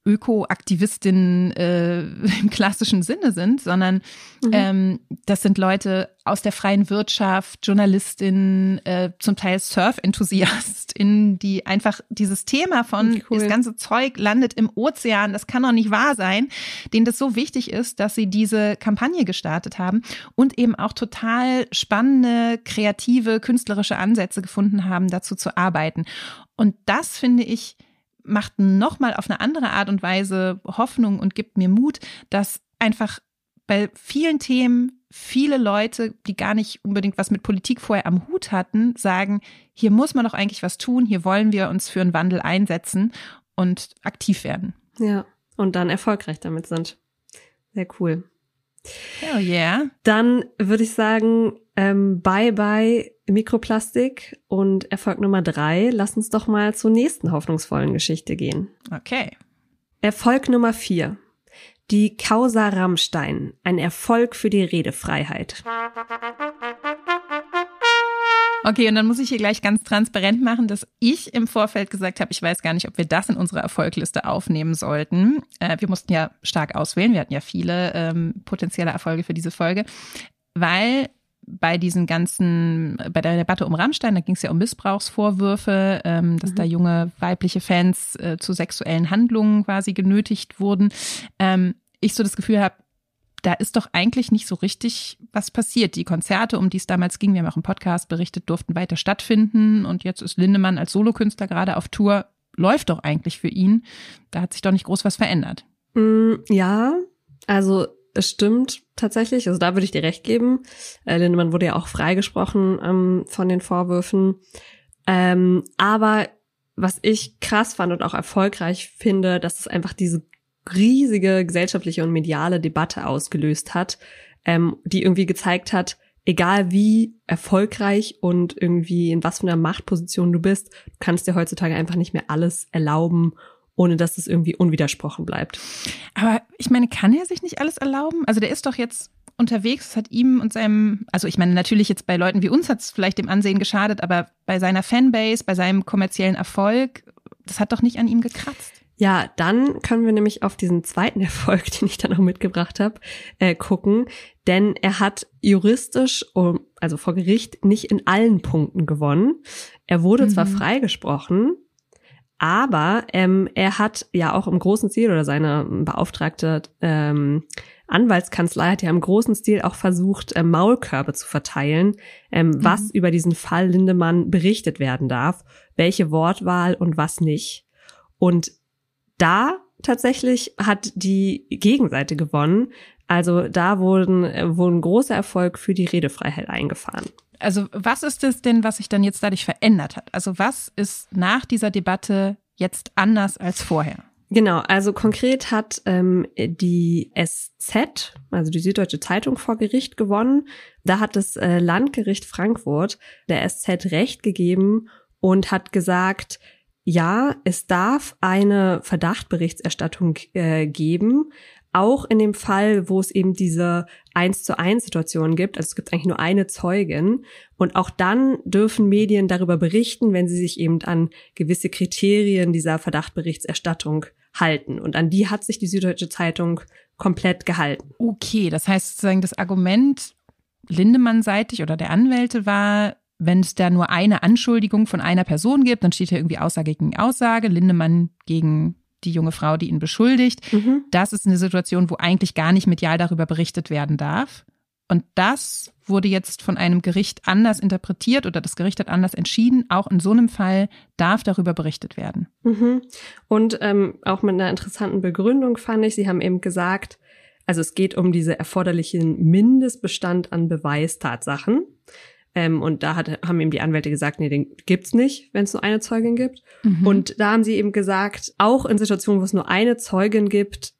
Öko-Aktivistinnen äh, [laughs] im klassischen Sinne sind, sondern mhm. ähm, das sind Leute aus der freien Wirtschaft, Journalistinnen, äh, zum Teil Surf-EnthusiastInnen, die einfach dieses Thema von cool. das ganze Zeug landet im Ozean, das kann doch nicht wahr sein, denen das so wichtig ist, dass sie diese Kampagne gestartet haben und eben auch total spannende, kreative, künstlerische Ansätze gefunden haben, dazu zu arbeiten. Und das finde ich macht nochmal auf eine andere Art und Weise Hoffnung und gibt mir Mut, dass einfach bei vielen Themen viele Leute, die gar nicht unbedingt was mit Politik vorher am Hut hatten, sagen, hier muss man doch eigentlich was tun, hier wollen wir uns für einen Wandel einsetzen und aktiv werden. Ja, und dann erfolgreich damit sind. Sehr cool. Oh yeah. Dann würde ich sagen, ähm, bye bye Mikroplastik und Erfolg Nummer drei. Lass uns doch mal zur nächsten hoffnungsvollen Geschichte gehen. Okay. Erfolg Nummer vier. Die Causa Rammstein. Ein Erfolg für die Redefreiheit. Okay, und dann muss ich hier gleich ganz transparent machen, dass ich im Vorfeld gesagt habe, ich weiß gar nicht, ob wir das in unsere Erfolgliste aufnehmen sollten. Äh, wir mussten ja stark auswählen, wir hatten ja viele ähm, potenzielle Erfolge für diese Folge, weil bei diesen ganzen, bei der Debatte um Rammstein, da ging es ja um Missbrauchsvorwürfe, ähm, dass mhm. da junge weibliche Fans äh, zu sexuellen Handlungen quasi genötigt wurden. Ähm, ich so das Gefühl habe, da ist doch eigentlich nicht so richtig was passiert. Die Konzerte, um die es damals ging, wir haben auch im Podcast berichtet, durften weiter stattfinden. Und jetzt ist Lindemann als Solokünstler gerade auf Tour. Läuft doch eigentlich für ihn. Da hat sich doch nicht groß was verändert. Mm, ja, also es stimmt tatsächlich. Also da würde ich dir recht geben. Äh, Lindemann wurde ja auch freigesprochen ähm, von den Vorwürfen. Ähm, aber was ich krass fand und auch erfolgreich finde, dass es einfach diese riesige gesellschaftliche und mediale Debatte ausgelöst hat, ähm, die irgendwie gezeigt hat, egal wie erfolgreich und irgendwie in was für einer Machtposition du bist, du kannst dir heutzutage einfach nicht mehr alles erlauben, ohne dass es irgendwie unwidersprochen bleibt. Aber ich meine, kann er sich nicht alles erlauben? Also der ist doch jetzt unterwegs, es hat ihm und seinem, also ich meine natürlich jetzt bei Leuten wie uns hat es vielleicht dem Ansehen geschadet, aber bei seiner Fanbase, bei seinem kommerziellen Erfolg, das hat doch nicht an ihm gekratzt. Ja, dann können wir nämlich auf diesen zweiten [laughs] Erfolg, den ich dann auch mitgebracht habe, äh, gucken. Denn er hat juristisch, also vor Gericht, nicht in allen Punkten gewonnen. Er wurde mhm. zwar freigesprochen, aber ähm, er hat ja auch im großen Stil oder seine beauftragte ähm, Anwaltskanzlei hat ja im großen Stil auch versucht, äh, Maulkörbe zu verteilen, ähm, mhm. was über diesen Fall Lindemann berichtet werden darf, welche Wortwahl und was nicht. Und da tatsächlich hat die Gegenseite gewonnen. Also da wurden, äh, wurden großer Erfolg für die Redefreiheit eingefahren. Also was ist es denn, was sich dann jetzt dadurch verändert hat? Also was ist nach dieser Debatte jetzt anders als vorher? Genau, also konkret hat ähm, die SZ, also die Süddeutsche Zeitung, vor Gericht gewonnen. Da hat das äh, Landgericht Frankfurt der SZ Recht gegeben und hat gesagt, ja, es darf eine Verdachtberichterstattung äh, geben, auch in dem Fall, wo es eben diese eins zu eins Situation gibt. Also es gibt eigentlich nur eine Zeugin. Und auch dann dürfen Medien darüber berichten, wenn sie sich eben an gewisse Kriterien dieser Verdachtberichterstattung halten. Und an die hat sich die Süddeutsche Zeitung komplett gehalten. Okay, das heißt sozusagen das Argument Lindemann-seitig oder der Anwälte war, wenn es da nur eine Anschuldigung von einer Person gibt, dann steht ja irgendwie Aussage gegen Aussage, Lindemann gegen die junge Frau, die ihn beschuldigt. Mhm. Das ist eine Situation, wo eigentlich gar nicht medial darüber berichtet werden darf. Und das wurde jetzt von einem Gericht anders interpretiert oder das Gericht hat anders entschieden. Auch in so einem Fall darf darüber berichtet werden. Mhm. Und ähm, auch mit einer interessanten Begründung fand ich, Sie haben eben gesagt, also es geht um diese erforderlichen Mindestbestand an Beweistatsachen. Ähm, und da hat, haben ihm die Anwälte gesagt, nee, den gibt's nicht, wenn es nur eine Zeugin gibt. Mhm. Und da haben sie eben gesagt, auch in Situationen, wo es nur eine Zeugin gibt,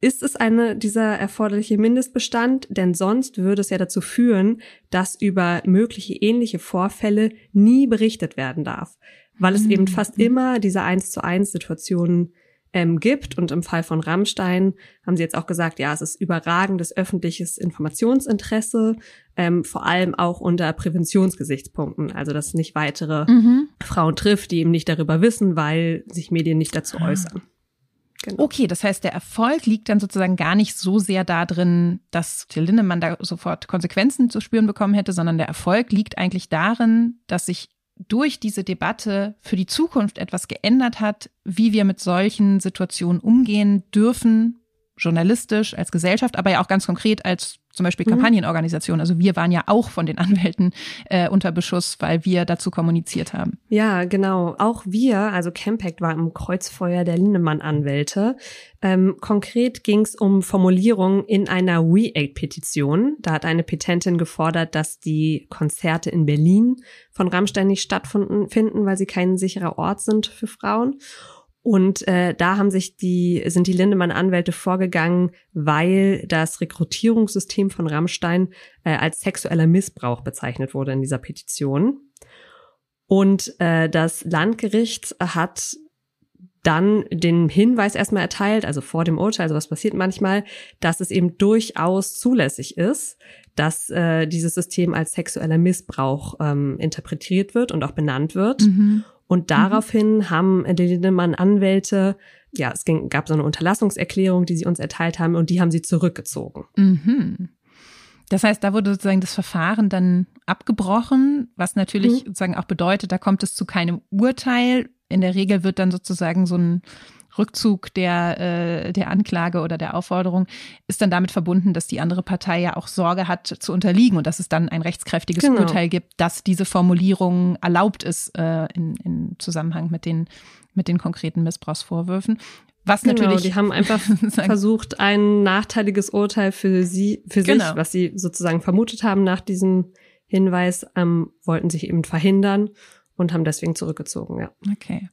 ist es eine dieser erforderliche Mindestbestand, denn sonst würde es ja dazu führen, dass über mögliche ähnliche Vorfälle nie berichtet werden darf, weil es mhm. eben fast immer diese eins zu eins Situationen ähm, gibt. Und im Fall von Rammstein haben sie jetzt auch gesagt, ja, es ist überragendes öffentliches Informationsinteresse, ähm, vor allem auch unter Präventionsgesichtspunkten. Also, dass es nicht weitere mhm. Frauen trifft, die eben nicht darüber wissen, weil sich Medien nicht dazu ah. äußern. Genau. Okay, das heißt, der Erfolg liegt dann sozusagen gar nicht so sehr darin, dass Till Lindemann da sofort Konsequenzen zu spüren bekommen hätte, sondern der Erfolg liegt eigentlich darin, dass sich durch diese Debatte für die Zukunft etwas geändert hat, wie wir mit solchen Situationen umgehen dürfen, journalistisch, als Gesellschaft, aber ja auch ganz konkret als zum Beispiel mhm. Kampagnenorganisation. Also wir waren ja auch von den Anwälten äh, unter Beschuss, weil wir dazu kommuniziert haben. Ja, genau. Auch wir, also Campact war im Kreuzfeuer der Lindemann-Anwälte. Ähm, konkret ging es um Formulierungen in einer We-Aid-Petition. Da hat eine Petentin gefordert, dass die Konzerte in Berlin von Rammstein nicht stattfinden, weil sie kein sicherer Ort sind für Frauen. Und äh, da haben sich die, sind die Lindemann-Anwälte vorgegangen, weil das Rekrutierungssystem von Rammstein äh, als sexueller Missbrauch bezeichnet wurde in dieser Petition. Und äh, das Landgericht hat dann den Hinweis erstmal erteilt, also vor dem Urteil, also was passiert manchmal, dass es eben durchaus zulässig ist, dass äh, dieses System als sexueller Missbrauch ähm, interpretiert wird und auch benannt wird. Mhm. Und mhm. daraufhin mhm. haben die Lindemann-Anwälte, ja, es ging, gab so eine Unterlassungserklärung, die sie uns erteilt haben, und die haben sie zurückgezogen. Mhm. Das heißt, da wurde sozusagen das Verfahren dann abgebrochen, was natürlich mhm. sozusagen auch bedeutet, da kommt es zu keinem Urteil. In der Regel wird dann sozusagen so ein Rückzug der, äh, der Anklage oder der Aufforderung ist dann damit verbunden, dass die andere Partei ja auch Sorge hat zu unterliegen und dass es dann ein rechtskräftiges genau. Urteil gibt, dass diese Formulierung erlaubt ist äh, in, in Zusammenhang mit den, mit den konkreten Missbrauchsvorwürfen. Was genau, natürlich. Die haben einfach [laughs] [laughs] versucht, ein nachteiliges Urteil für sie, für genau. sich, was sie sozusagen vermutet haben nach diesem Hinweis, ähm, wollten sich eben verhindern und haben deswegen zurückgezogen, ja. Okay.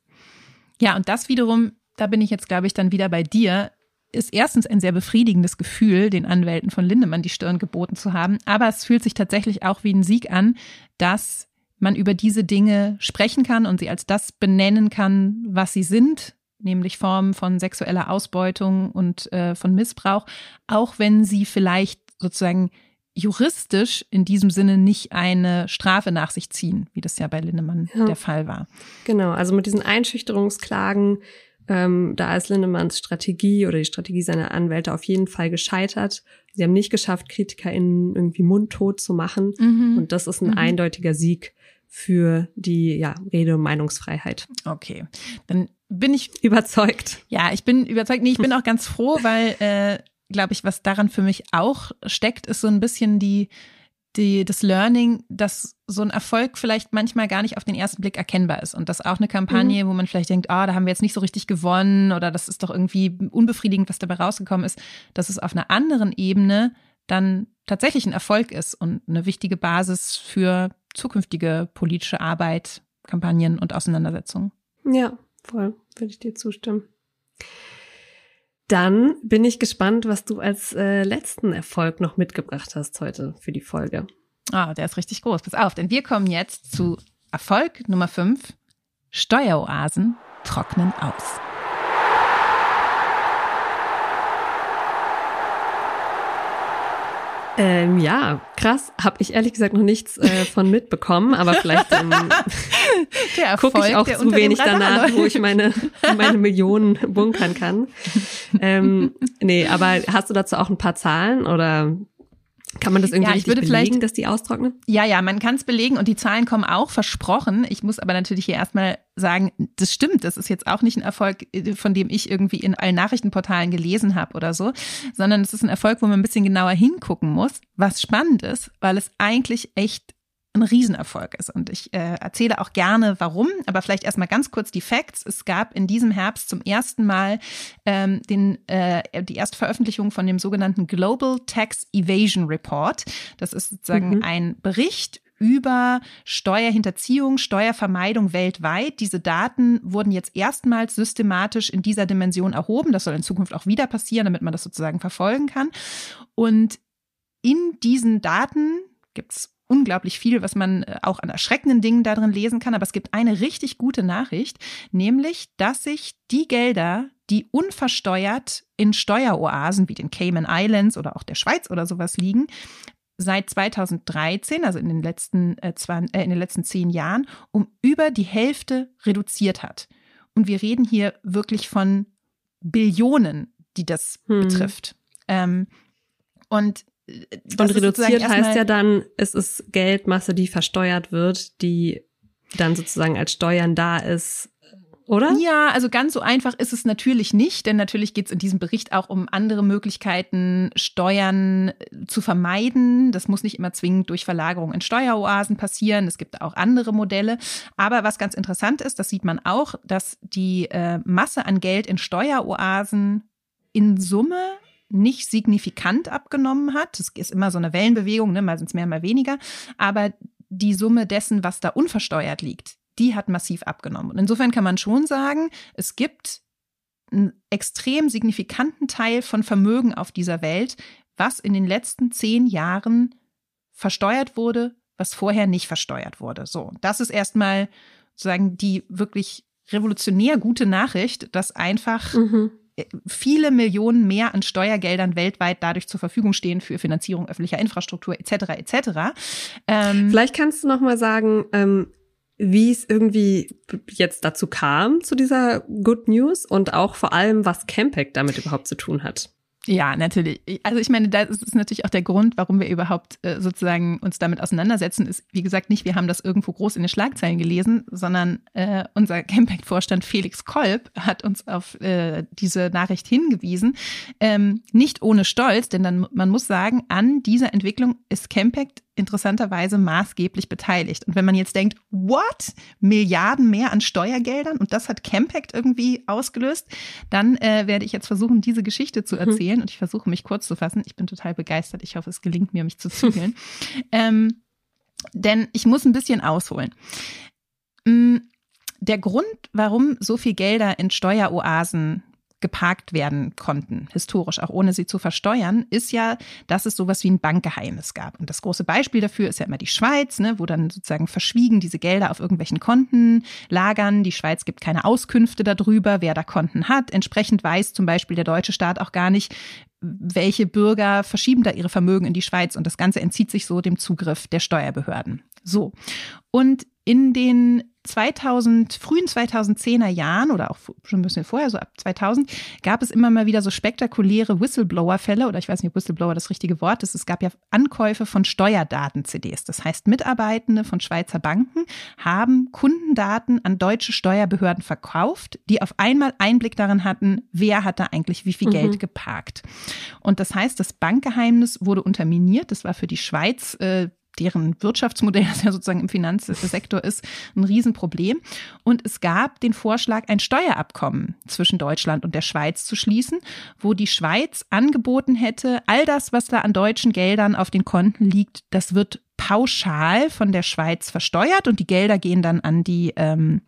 Ja, und das wiederum da bin ich jetzt, glaube ich, dann wieder bei dir, ist erstens ein sehr befriedigendes Gefühl, den Anwälten von Lindemann die Stirn geboten zu haben. Aber es fühlt sich tatsächlich auch wie ein Sieg an, dass man über diese Dinge sprechen kann und sie als das benennen kann, was sie sind, nämlich Formen von sexueller Ausbeutung und äh, von Missbrauch, auch wenn sie vielleicht sozusagen juristisch in diesem Sinne nicht eine Strafe nach sich ziehen, wie das ja bei Lindemann ja. der Fall war. Genau, also mit diesen Einschüchterungsklagen ähm, da ist Lindemanns Strategie oder die Strategie seiner Anwälte auf jeden Fall gescheitert. Sie haben nicht geschafft, KritikerInnen irgendwie mundtot zu machen. Mhm. Und das ist ein mhm. eindeutiger Sieg für die ja, Rede- und Meinungsfreiheit. Okay, dann bin ich überzeugt. Ja, ich bin überzeugt. Nee, ich bin auch ganz froh, weil, äh, glaube ich, was daran für mich auch steckt, ist so ein bisschen die die, das Learning, dass so ein Erfolg vielleicht manchmal gar nicht auf den ersten Blick erkennbar ist und dass auch eine Kampagne, mhm. wo man vielleicht denkt, ah, oh, da haben wir jetzt nicht so richtig gewonnen oder das ist doch irgendwie unbefriedigend, was dabei rausgekommen ist, dass es auf einer anderen Ebene dann tatsächlich ein Erfolg ist und eine wichtige Basis für zukünftige politische Arbeit, Kampagnen und Auseinandersetzungen. Ja, voll, würde ich dir zustimmen. Dann bin ich gespannt, was du als äh, letzten Erfolg noch mitgebracht hast heute für die Folge. Ah, oh, der ist richtig groß. Pass auf, denn wir kommen jetzt zu Erfolg Nummer 5. Steueroasen trocknen aus. Ähm, ja, krass. Habe ich ehrlich gesagt noch nichts äh, von mitbekommen, aber vielleicht ähm, [laughs] gucke ich auch zu wenig danach, wo ich meine, meine Millionen bunkern kann. Ähm, nee, aber hast du dazu auch ein paar Zahlen oder kann man das irgendwie ja, ich würde belegen, dass die austrocknen? Ja, ja, man kann es belegen und die Zahlen kommen auch versprochen. Ich muss aber natürlich hier erstmal sagen, das stimmt. Das ist jetzt auch nicht ein Erfolg, äh, von dem ich irgendwie in allen Nachrichtenportalen gelesen habe oder so, sondern es ist ein Erfolg, wo man ein bisschen genauer hingucken muss, was spannend ist, weil es eigentlich echt ein Riesenerfolg ist. Und ich äh, erzähle auch gerne, warum, aber vielleicht erstmal ganz kurz die Facts. Es gab in diesem Herbst zum ersten Mal ähm, den, äh, die Erstveröffentlichung von dem sogenannten Global Tax Evasion Report. Das ist sozusagen mhm. ein Bericht über Steuerhinterziehung, Steuervermeidung weltweit. Diese Daten wurden jetzt erstmals systematisch in dieser Dimension erhoben. Das soll in Zukunft auch wieder passieren, damit man das sozusagen verfolgen kann. Und in diesen Daten gibt es unglaublich viel, was man äh, auch an erschreckenden Dingen darin lesen kann. Aber es gibt eine richtig gute Nachricht, nämlich, dass sich die Gelder, die unversteuert in Steueroasen wie den Cayman Islands oder auch der Schweiz oder sowas liegen, seit 2013, also in den letzten, äh, zwei, äh, in den letzten zehn Jahren, um über die Hälfte reduziert hat. Und wir reden hier wirklich von Billionen, die das hm. betrifft. Ähm, und und reduziert heißt ja dann, es ist Geldmasse, die versteuert wird, die dann sozusagen als Steuern da ist, oder? Ja, also ganz so einfach ist es natürlich nicht, denn natürlich geht es in diesem Bericht auch um andere Möglichkeiten, Steuern äh, zu vermeiden. Das muss nicht immer zwingend durch Verlagerung in Steueroasen passieren. Es gibt auch andere Modelle. Aber was ganz interessant ist, das sieht man auch, dass die äh, Masse an Geld in Steueroasen in Summe nicht signifikant abgenommen hat. Es ist immer so eine Wellenbewegung, ne? mal sind es mehr, mal weniger. Aber die Summe dessen, was da unversteuert liegt, die hat massiv abgenommen. Und insofern kann man schon sagen, es gibt einen extrem signifikanten Teil von Vermögen auf dieser Welt, was in den letzten zehn Jahren versteuert wurde, was vorher nicht versteuert wurde. So, das ist erstmal sozusagen die wirklich revolutionär gute Nachricht, dass einfach mhm viele Millionen mehr an Steuergeldern weltweit dadurch zur Verfügung stehen für Finanzierung öffentlicher Infrastruktur etc. etc. Ähm, Vielleicht kannst du noch mal sagen, ähm, wie es irgendwie jetzt dazu kam zu dieser Good News und auch vor allem, was Campact damit überhaupt zu tun hat. Ja, natürlich. Also ich meine, das ist natürlich auch der Grund, warum wir überhaupt äh, sozusagen uns damit auseinandersetzen, ist, wie gesagt, nicht, wir haben das irgendwo groß in den Schlagzeilen gelesen, sondern äh, unser Campact-Vorstand Felix Kolb hat uns auf äh, diese Nachricht hingewiesen. Ähm, nicht ohne Stolz, denn dann, man muss sagen, an dieser Entwicklung ist Campact interessanterweise maßgeblich beteiligt. Und wenn man jetzt denkt, what? Milliarden mehr an Steuergeldern und das hat Campact irgendwie ausgelöst, dann äh, werde ich jetzt versuchen, diese Geschichte zu mhm. erzählen. Und ich versuche mich kurz zu fassen. Ich bin total begeistert. Ich hoffe, es gelingt mir, mich zu zügeln. [laughs] ähm, denn ich muss ein bisschen ausholen. Mm, der Grund, warum so viel Gelder in Steueroasen geparkt werden konnten, historisch, auch ohne sie zu versteuern, ist ja, dass es sowas wie ein Bankgeheimnis gab. Und das große Beispiel dafür ist ja immer die Schweiz, ne, wo dann sozusagen verschwiegen diese Gelder auf irgendwelchen Konten lagern. Die Schweiz gibt keine Auskünfte darüber, wer da Konten hat. Entsprechend weiß zum Beispiel der deutsche Staat auch gar nicht, welche Bürger verschieben da ihre Vermögen in die Schweiz und das Ganze entzieht sich so dem Zugriff der Steuerbehörden. So. Und in den 2000, frühen 2010er Jahren oder auch schon ein bisschen vorher, so ab 2000, gab es immer mal wieder so spektakuläre Whistleblower-Fälle oder ich weiß nicht, ob Whistleblower das richtige Wort ist. Es gab ja Ankäufe von Steuerdaten-CDs. Das heißt, Mitarbeitende von Schweizer Banken haben Kundendaten an deutsche Steuerbehörden verkauft, die auf einmal Einblick darin hatten, wer hat da eigentlich wie viel mhm. Geld geparkt. Und das heißt, das Bankgeheimnis wurde unterminiert. Das war für die Schweiz äh, deren Wirtschaftsmodell, [laughs] das ja sozusagen im Finanzsektor ist, ein Riesenproblem. Und es gab den Vorschlag, ein Steuerabkommen zwischen Deutschland und der Schweiz zu schließen, wo die Schweiz angeboten hätte, all das, was da an deutschen Geldern auf den Konten liegt, das wird pauschal von der Schweiz versteuert und die Gelder gehen dann an die ähm,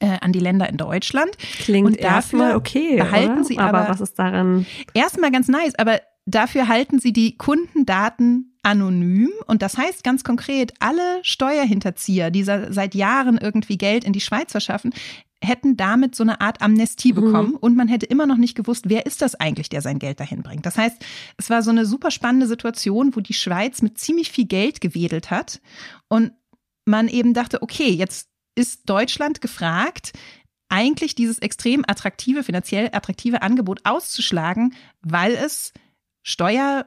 äh, an die Länder in Deutschland. Klingt und erstmal okay. Behalten oder? sie aber, aber was ist daran? Erstmal ganz nice, aber dafür halten sie die Kundendaten anonym und das heißt ganz konkret, alle Steuerhinterzieher, die seit Jahren irgendwie Geld in die Schweiz verschaffen, hätten damit so eine Art Amnestie mhm. bekommen mhm. und man hätte immer noch nicht gewusst, wer ist das eigentlich, der sein Geld dahin bringt. Das heißt, es war so eine super spannende Situation, wo die Schweiz mit ziemlich viel Geld gewedelt hat und man eben dachte, okay, jetzt ist Deutschland gefragt, eigentlich dieses extrem attraktive, finanziell attraktive Angebot auszuschlagen, weil es Steuer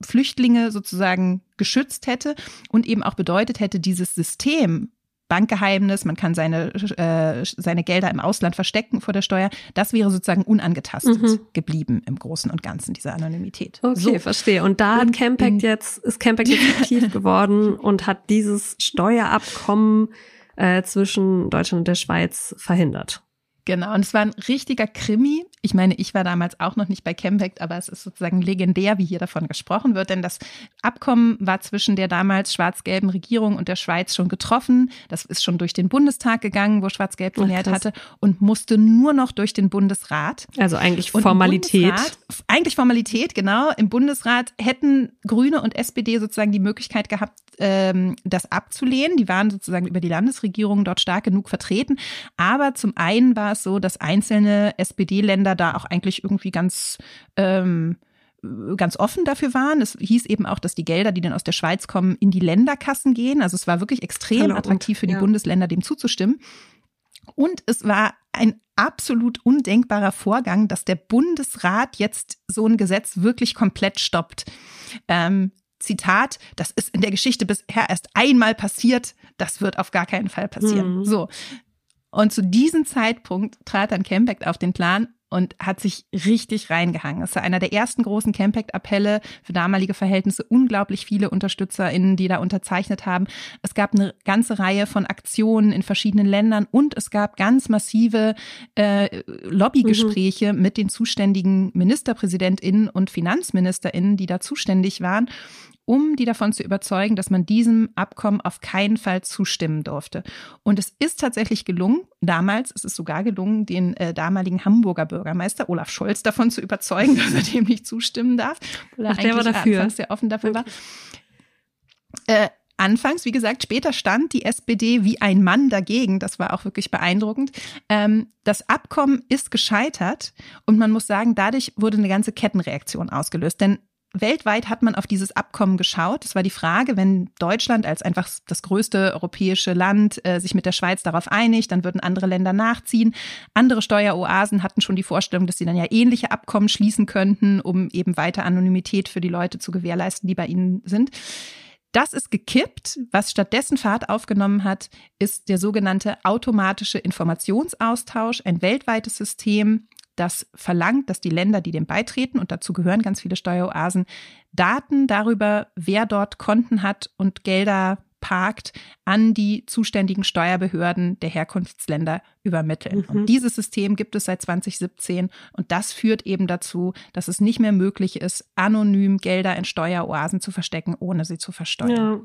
Flüchtlinge sozusagen geschützt hätte und eben auch bedeutet hätte, dieses System, Bankgeheimnis, man kann seine, äh, seine Gelder im Ausland verstecken vor der Steuer, das wäre sozusagen unangetastet mhm. geblieben im Großen und Ganzen, dieser Anonymität. Okay, so. verstehe. Und da hat Campact jetzt, ist Campact jetzt aktiv [laughs] geworden und hat dieses Steuerabkommen äh, zwischen Deutschland und der Schweiz verhindert. Genau, und es war ein richtiger Krimi. Ich meine, ich war damals auch noch nicht bei Chemvect, aber es ist sozusagen legendär, wie hier davon gesprochen wird, denn das Abkommen war zwischen der damals schwarz-gelben Regierung und der Schweiz schon getroffen. Das ist schon durch den Bundestag gegangen, wo Schwarz-Gelb die Mehrheit hatte und musste nur noch durch den Bundesrat. Also eigentlich Formalität. Eigentlich Formalität, genau. Im Bundesrat hätten Grüne und SPD sozusagen die Möglichkeit gehabt, ähm, das abzulehnen. Die waren sozusagen über die Landesregierung dort stark genug vertreten. Aber zum einen war es so, dass einzelne SPD-Länder da auch eigentlich irgendwie ganz ähm, ganz offen dafür waren. Es hieß eben auch, dass die Gelder, die dann aus der Schweiz kommen, in die Länderkassen gehen. Also es war wirklich extrem attraktiv für die ja. Bundesländer, dem zuzustimmen. Und es war ein absolut undenkbarer Vorgang, dass der Bundesrat jetzt so ein Gesetz wirklich komplett stoppt. Ähm, Zitat, das ist in der Geschichte bisher erst einmal passiert, das wird auf gar keinen Fall passieren. Mhm. So. Und zu diesem Zeitpunkt trat dann Campact auf den Plan und hat sich richtig reingehangen. Es war einer der ersten großen Campact-Appelle für damalige Verhältnisse. Unglaublich viele UnterstützerInnen, die da unterzeichnet haben. Es gab eine ganze Reihe von Aktionen in verschiedenen Ländern und es gab ganz massive äh, Lobbygespräche mhm. mit den zuständigen MinisterpräsidentInnen und FinanzministerInnen, die da zuständig waren um die davon zu überzeugen, dass man diesem Abkommen auf keinen Fall zustimmen durfte. Und es ist tatsächlich gelungen, damals ist es sogar gelungen, den äh, damaligen Hamburger Bürgermeister Olaf Scholz davon zu überzeugen, dass er dem nicht zustimmen darf, weil er Ach, der war dafür. anfangs sehr offen dafür war. Äh, Anfangs, wie gesagt, später stand die SPD wie ein Mann dagegen. Das war auch wirklich beeindruckend. Ähm, das Abkommen ist gescheitert und man muss sagen, dadurch wurde eine ganze Kettenreaktion ausgelöst. Denn weltweit hat man auf dieses Abkommen geschaut. Es war die Frage, wenn Deutschland als einfach das größte europäische Land äh, sich mit der Schweiz darauf einigt, dann würden andere Länder nachziehen. Andere Steueroasen hatten schon die Vorstellung, dass sie dann ja ähnliche Abkommen schließen könnten, um eben weiter Anonymität für die Leute zu gewährleisten, die bei ihnen sind. Das ist gekippt. Was stattdessen Fahrt aufgenommen hat, ist der sogenannte automatische Informationsaustausch, ein weltweites System, das verlangt, dass die Länder, die dem beitreten, und dazu gehören ganz viele Steueroasen, Daten darüber, wer dort Konten hat und Gelder parkt, an die zuständigen Steuerbehörden der Herkunftsländer übermitteln. Mhm. Und dieses System gibt es seit 2017 und das führt eben dazu, dass es nicht mehr möglich ist, anonym Gelder in Steueroasen zu verstecken, ohne sie zu versteuern. Ja.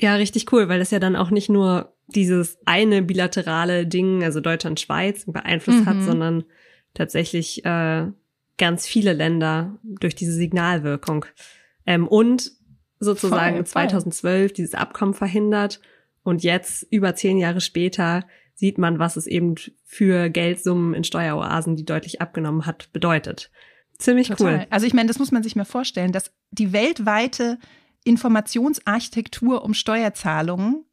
Ja, richtig cool, weil es ja dann auch nicht nur dieses eine bilaterale Ding, also Deutschland-Schweiz, beeinflusst mhm. hat, sondern tatsächlich äh, ganz viele Länder durch diese Signalwirkung. Ähm, und sozusagen voll, 2012 voll. dieses Abkommen verhindert. Und jetzt, über zehn Jahre später, sieht man, was es eben für Geldsummen in Steueroasen, die deutlich abgenommen hat, bedeutet. Ziemlich Total. cool. Also ich meine, das muss man sich mal vorstellen, dass die weltweite Informationsarchitektur um Steuerzahlungen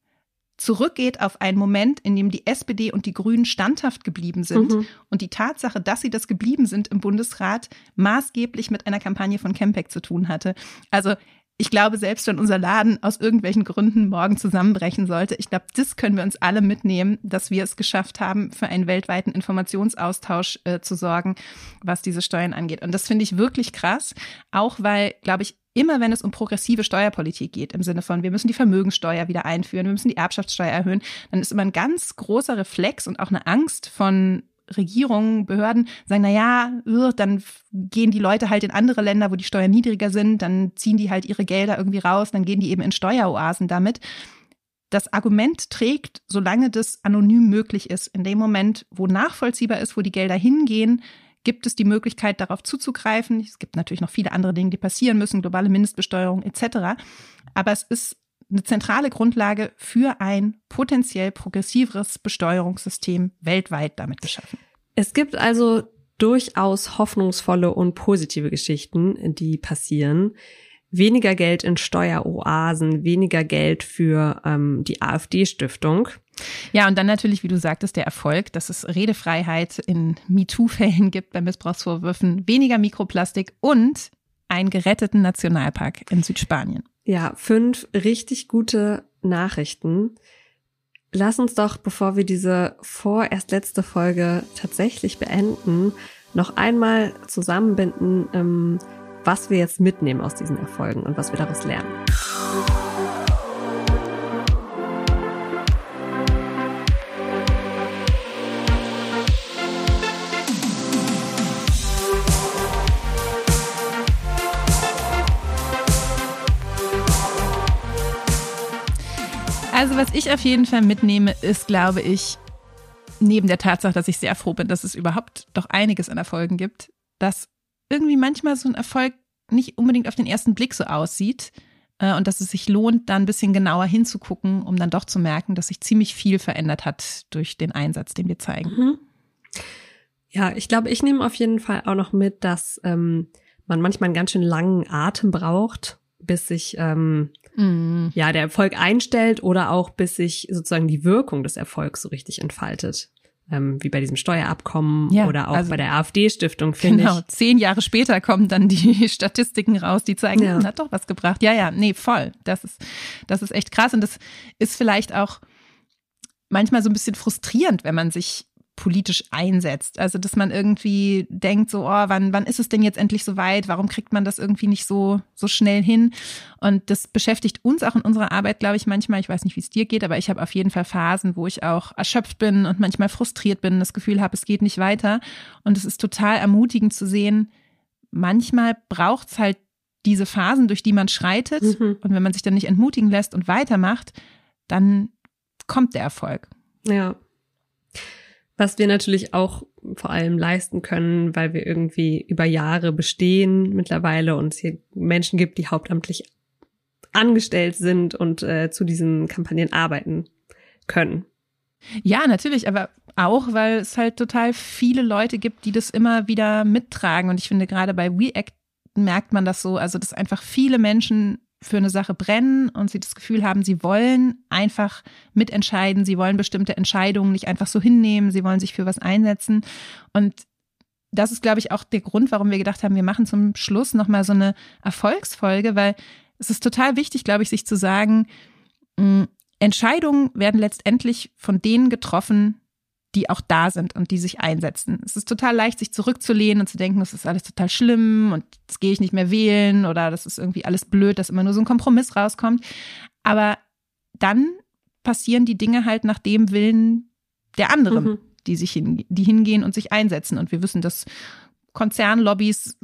zurückgeht auf einen Moment, in dem die SPD und die Grünen standhaft geblieben sind mhm. und die Tatsache, dass sie das geblieben sind im Bundesrat, maßgeblich mit einer Kampagne von Campek zu tun hatte. Also ich glaube, selbst wenn unser Laden aus irgendwelchen Gründen morgen zusammenbrechen sollte, ich glaube, das können wir uns alle mitnehmen, dass wir es geschafft haben, für einen weltweiten Informationsaustausch äh, zu sorgen, was diese Steuern angeht. Und das finde ich wirklich krass, auch weil, glaube ich, immer wenn es um progressive Steuerpolitik geht, im Sinne von, wir müssen die Vermögensteuer wieder einführen, wir müssen die Erbschaftssteuer erhöhen, dann ist immer ein ganz großer Reflex und auch eine Angst von Regierungen, Behörden sagen, na ja, dann gehen die Leute halt in andere Länder, wo die Steuern niedriger sind, dann ziehen die halt ihre Gelder irgendwie raus, dann gehen die eben in Steueroasen damit. Das Argument trägt, solange das anonym möglich ist. In dem Moment, wo nachvollziehbar ist, wo die Gelder hingehen, gibt es die Möglichkeit, darauf zuzugreifen. Es gibt natürlich noch viele andere Dinge, die passieren müssen, globale Mindestbesteuerung etc. Aber es ist eine zentrale Grundlage für ein potenziell progressiveres Besteuerungssystem weltweit damit geschaffen. Es gibt also durchaus hoffnungsvolle und positive Geschichten, die passieren. Weniger Geld in Steueroasen, weniger Geld für ähm, die AfD-Stiftung. Ja, und dann natürlich, wie du sagtest, der Erfolg, dass es Redefreiheit in MeToo-Fällen gibt bei Missbrauchsvorwürfen, weniger Mikroplastik und einen geretteten Nationalpark in Südspanien. Ja, fünf richtig gute Nachrichten. Lass uns doch, bevor wir diese vorerst letzte Folge tatsächlich beenden, noch einmal zusammenbinden, ähm, was wir jetzt mitnehmen aus diesen Erfolgen und was wir daraus lernen. Also was ich auf jeden Fall mitnehme, ist, glaube ich, neben der Tatsache, dass ich sehr froh bin, dass es überhaupt doch einiges an Erfolgen gibt, dass irgendwie manchmal so ein Erfolg nicht unbedingt auf den ersten Blick so aussieht äh, und dass es sich lohnt, da ein bisschen genauer hinzugucken, um dann doch zu merken, dass sich ziemlich viel verändert hat durch den Einsatz, den wir zeigen. Mhm. Ja, ich glaube, ich nehme auf jeden Fall auch noch mit, dass ähm, man manchmal einen ganz schön langen Atem braucht, bis sich ähm, mhm. ja der Erfolg einstellt oder auch bis sich sozusagen die Wirkung des Erfolgs so richtig entfaltet. ähm, wie bei diesem Steuerabkommen Ja, oder auch also- bei der AfD-Stiftung, finde Genau, ich. zehn Jahre später kommen dann die [laughs] Statistiken raus, die zeigen, Ja. hm, hat doch was gebracht. Ja, ja, nee, voll. Das ist, das ist echt krass und das ist vielleicht auch manchmal so ein bisschen frustrierend, wenn man sich politisch einsetzt. Also, dass man irgendwie denkt, so, oh, wann, wann ist es denn jetzt endlich so weit? Warum kriegt man das irgendwie nicht so, so schnell hin? Und das beschäftigt uns auch in unserer Arbeit, glaube ich, manchmal. Ich weiß nicht, wie es dir geht, aber ich habe auf jeden Fall Phasen, wo ich auch erschöpft bin und manchmal frustriert bin, das Gefühl habe, es geht nicht weiter. Und es ist total ermutigend zu sehen, manchmal braucht es halt diese Phasen, durch die man schreitet. Mhm. Und wenn man sich dann nicht entmutigen lässt und weitermacht, dann kommt der Erfolg. Ja. Was wir natürlich auch vor allem leisten können, weil wir irgendwie über Jahre bestehen mittlerweile und es hier Menschen gibt, die hauptamtlich angestellt sind und äh, zu diesen Kampagnen arbeiten können. Ja, natürlich, aber auch, weil es halt total viele Leute gibt, die das immer wieder mittragen. Und ich finde, gerade bei WeAct merkt man das so, also dass einfach viele Menschen für eine Sache brennen und sie das Gefühl haben, sie wollen einfach mitentscheiden, sie wollen bestimmte Entscheidungen nicht einfach so hinnehmen, sie wollen sich für was einsetzen. Und das ist, glaube ich, auch der Grund, warum wir gedacht haben, wir machen zum Schluss nochmal so eine Erfolgsfolge, weil es ist total wichtig, glaube ich, sich zu sagen, mh, Entscheidungen werden letztendlich von denen getroffen, die auch da sind und die sich einsetzen. Es ist total leicht, sich zurückzulehnen und zu denken, das ist alles total schlimm und jetzt gehe ich nicht mehr wählen oder das ist irgendwie alles blöd, dass immer nur so ein Kompromiss rauskommt. Aber dann passieren die Dinge halt nach dem Willen der anderen, Mhm. die sich hin, die hingehen und sich einsetzen. Und wir wissen, dass Konzernlobbys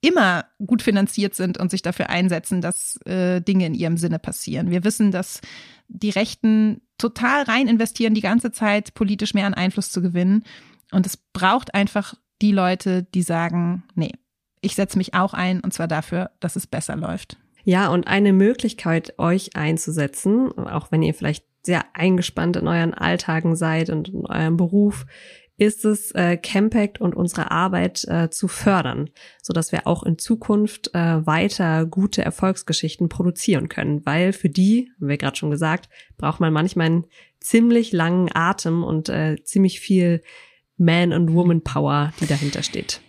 immer gut finanziert sind und sich dafür einsetzen, dass äh, Dinge in ihrem Sinne passieren. Wir wissen, dass die Rechten total rein investieren, die ganze Zeit politisch mehr an Einfluss zu gewinnen. Und es braucht einfach die Leute, die sagen, nee, ich setze mich auch ein und zwar dafür, dass es besser läuft. Ja, und eine Möglichkeit, euch einzusetzen, auch wenn ihr vielleicht sehr eingespannt in euren Alltagen seid und in eurem Beruf, ist es, äh, Campact und unsere Arbeit äh, zu fördern, so dass wir auch in Zukunft äh, weiter gute Erfolgsgeschichten produzieren können, weil für die, haben wir gerade schon gesagt, braucht man manchmal einen ziemlich langen Atem und äh, ziemlich viel Man- und Woman-Power, die dahinter steht.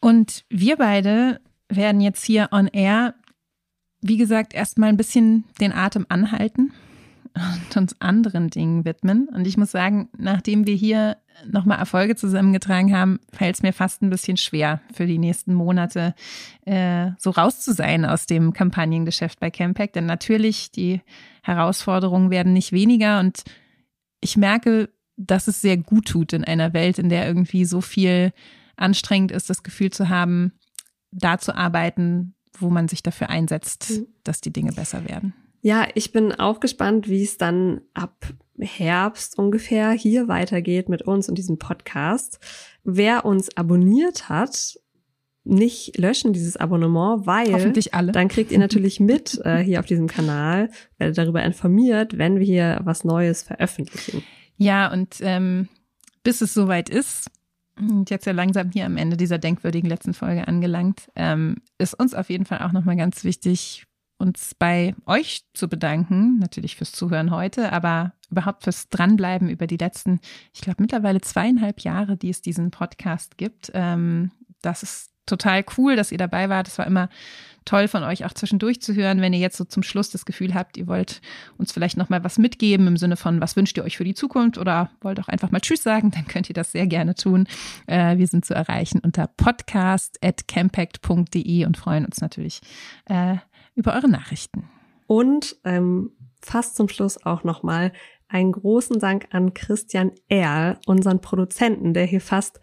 Und wir beide werden jetzt hier on air, wie gesagt, erstmal ein bisschen den Atem anhalten und uns anderen Dingen widmen. Und ich muss sagen, nachdem wir hier nochmal Erfolge zusammengetragen haben, fällt es mir fast ein bisschen schwer für die nächsten Monate äh, so raus zu sein aus dem Kampagnengeschäft bei Campact. Denn natürlich, die Herausforderungen werden nicht weniger und ich merke, dass es sehr gut tut in einer Welt, in der irgendwie so viel anstrengend ist, das Gefühl zu haben, da zu arbeiten, wo man sich dafür einsetzt, Mhm. dass die Dinge besser werden. Ja, ich bin auch gespannt, wie es dann ab Herbst ungefähr hier weitergeht mit uns und diesem Podcast. Wer uns abonniert hat, nicht löschen dieses Abonnement, weil Hoffentlich alle. dann kriegt ihr [laughs] natürlich mit äh, hier auf diesem Kanal, werdet darüber informiert, wenn wir hier was Neues veröffentlichen. Ja, und ähm, bis es soweit ist, und jetzt ja langsam hier am Ende dieser denkwürdigen letzten Folge angelangt, ähm, ist uns auf jeden Fall auch nochmal ganz wichtig, uns bei euch zu bedanken, natürlich fürs Zuhören heute, aber überhaupt fürs Dranbleiben über die letzten, ich glaube mittlerweile zweieinhalb Jahre, die es diesen Podcast gibt. Ähm, das ist total cool, dass ihr dabei wart. Es war immer toll von euch auch zwischendurch zu hören, wenn ihr jetzt so zum Schluss das Gefühl habt, ihr wollt uns vielleicht noch mal was mitgeben im Sinne von, was wünscht ihr euch für die Zukunft oder wollt auch einfach mal Tschüss sagen, dann könnt ihr das sehr gerne tun. Äh, wir sind zu erreichen unter podcast.campact.de und freuen uns natürlich äh, über eure Nachrichten. Und ähm, fast zum Schluss auch nochmal einen großen Dank an Christian Erl, unseren Produzenten, der hier fast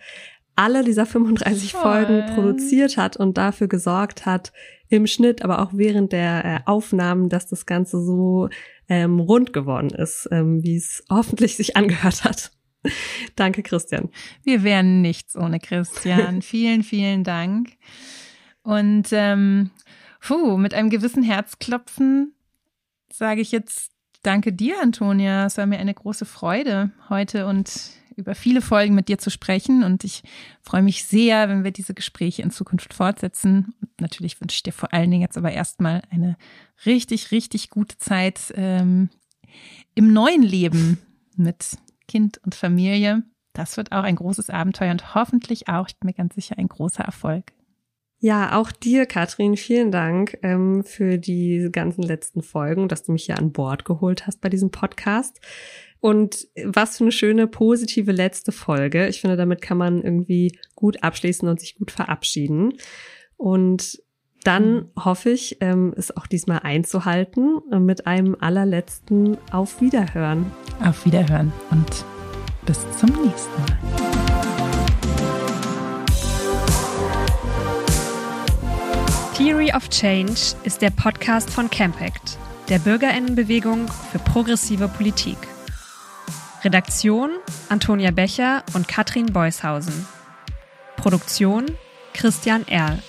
alle dieser 35 Toll. Folgen produziert hat und dafür gesorgt hat, im Schnitt, aber auch während der äh, Aufnahmen, dass das Ganze so ähm, rund geworden ist, ähm, wie es hoffentlich sich angehört hat. [laughs] Danke, Christian. Wir wären nichts ohne Christian. [laughs] vielen, vielen Dank. Und ähm, puh, mit einem gewissen Herzklopfen sage ich jetzt Danke dir, Antonia. Es war mir eine große Freude, heute und über viele Folgen mit dir zu sprechen. Und ich freue mich sehr, wenn wir diese Gespräche in Zukunft fortsetzen. Und natürlich wünsche ich dir vor allen Dingen jetzt aber erstmal eine richtig, richtig gute Zeit ähm, im neuen Leben mit Kind und Familie. Das wird auch ein großes Abenteuer und hoffentlich auch, ich bin mir ganz sicher, ein großer Erfolg. Ja, auch dir, Katrin, vielen Dank ähm, für die ganzen letzten Folgen, dass du mich hier an Bord geholt hast bei diesem Podcast. Und was für eine schöne, positive letzte Folge. Ich finde, damit kann man irgendwie gut abschließen und sich gut verabschieden. Und dann hoffe ich, ähm, es auch diesmal einzuhalten mit einem allerletzten Auf Wiederhören. Auf Wiederhören und bis zum nächsten Mal. Theory of Change ist der Podcast von Campact, der Bürgerinnenbewegung für progressive Politik. Redaktion Antonia Becher und Katrin Beushausen. Produktion Christian Erl.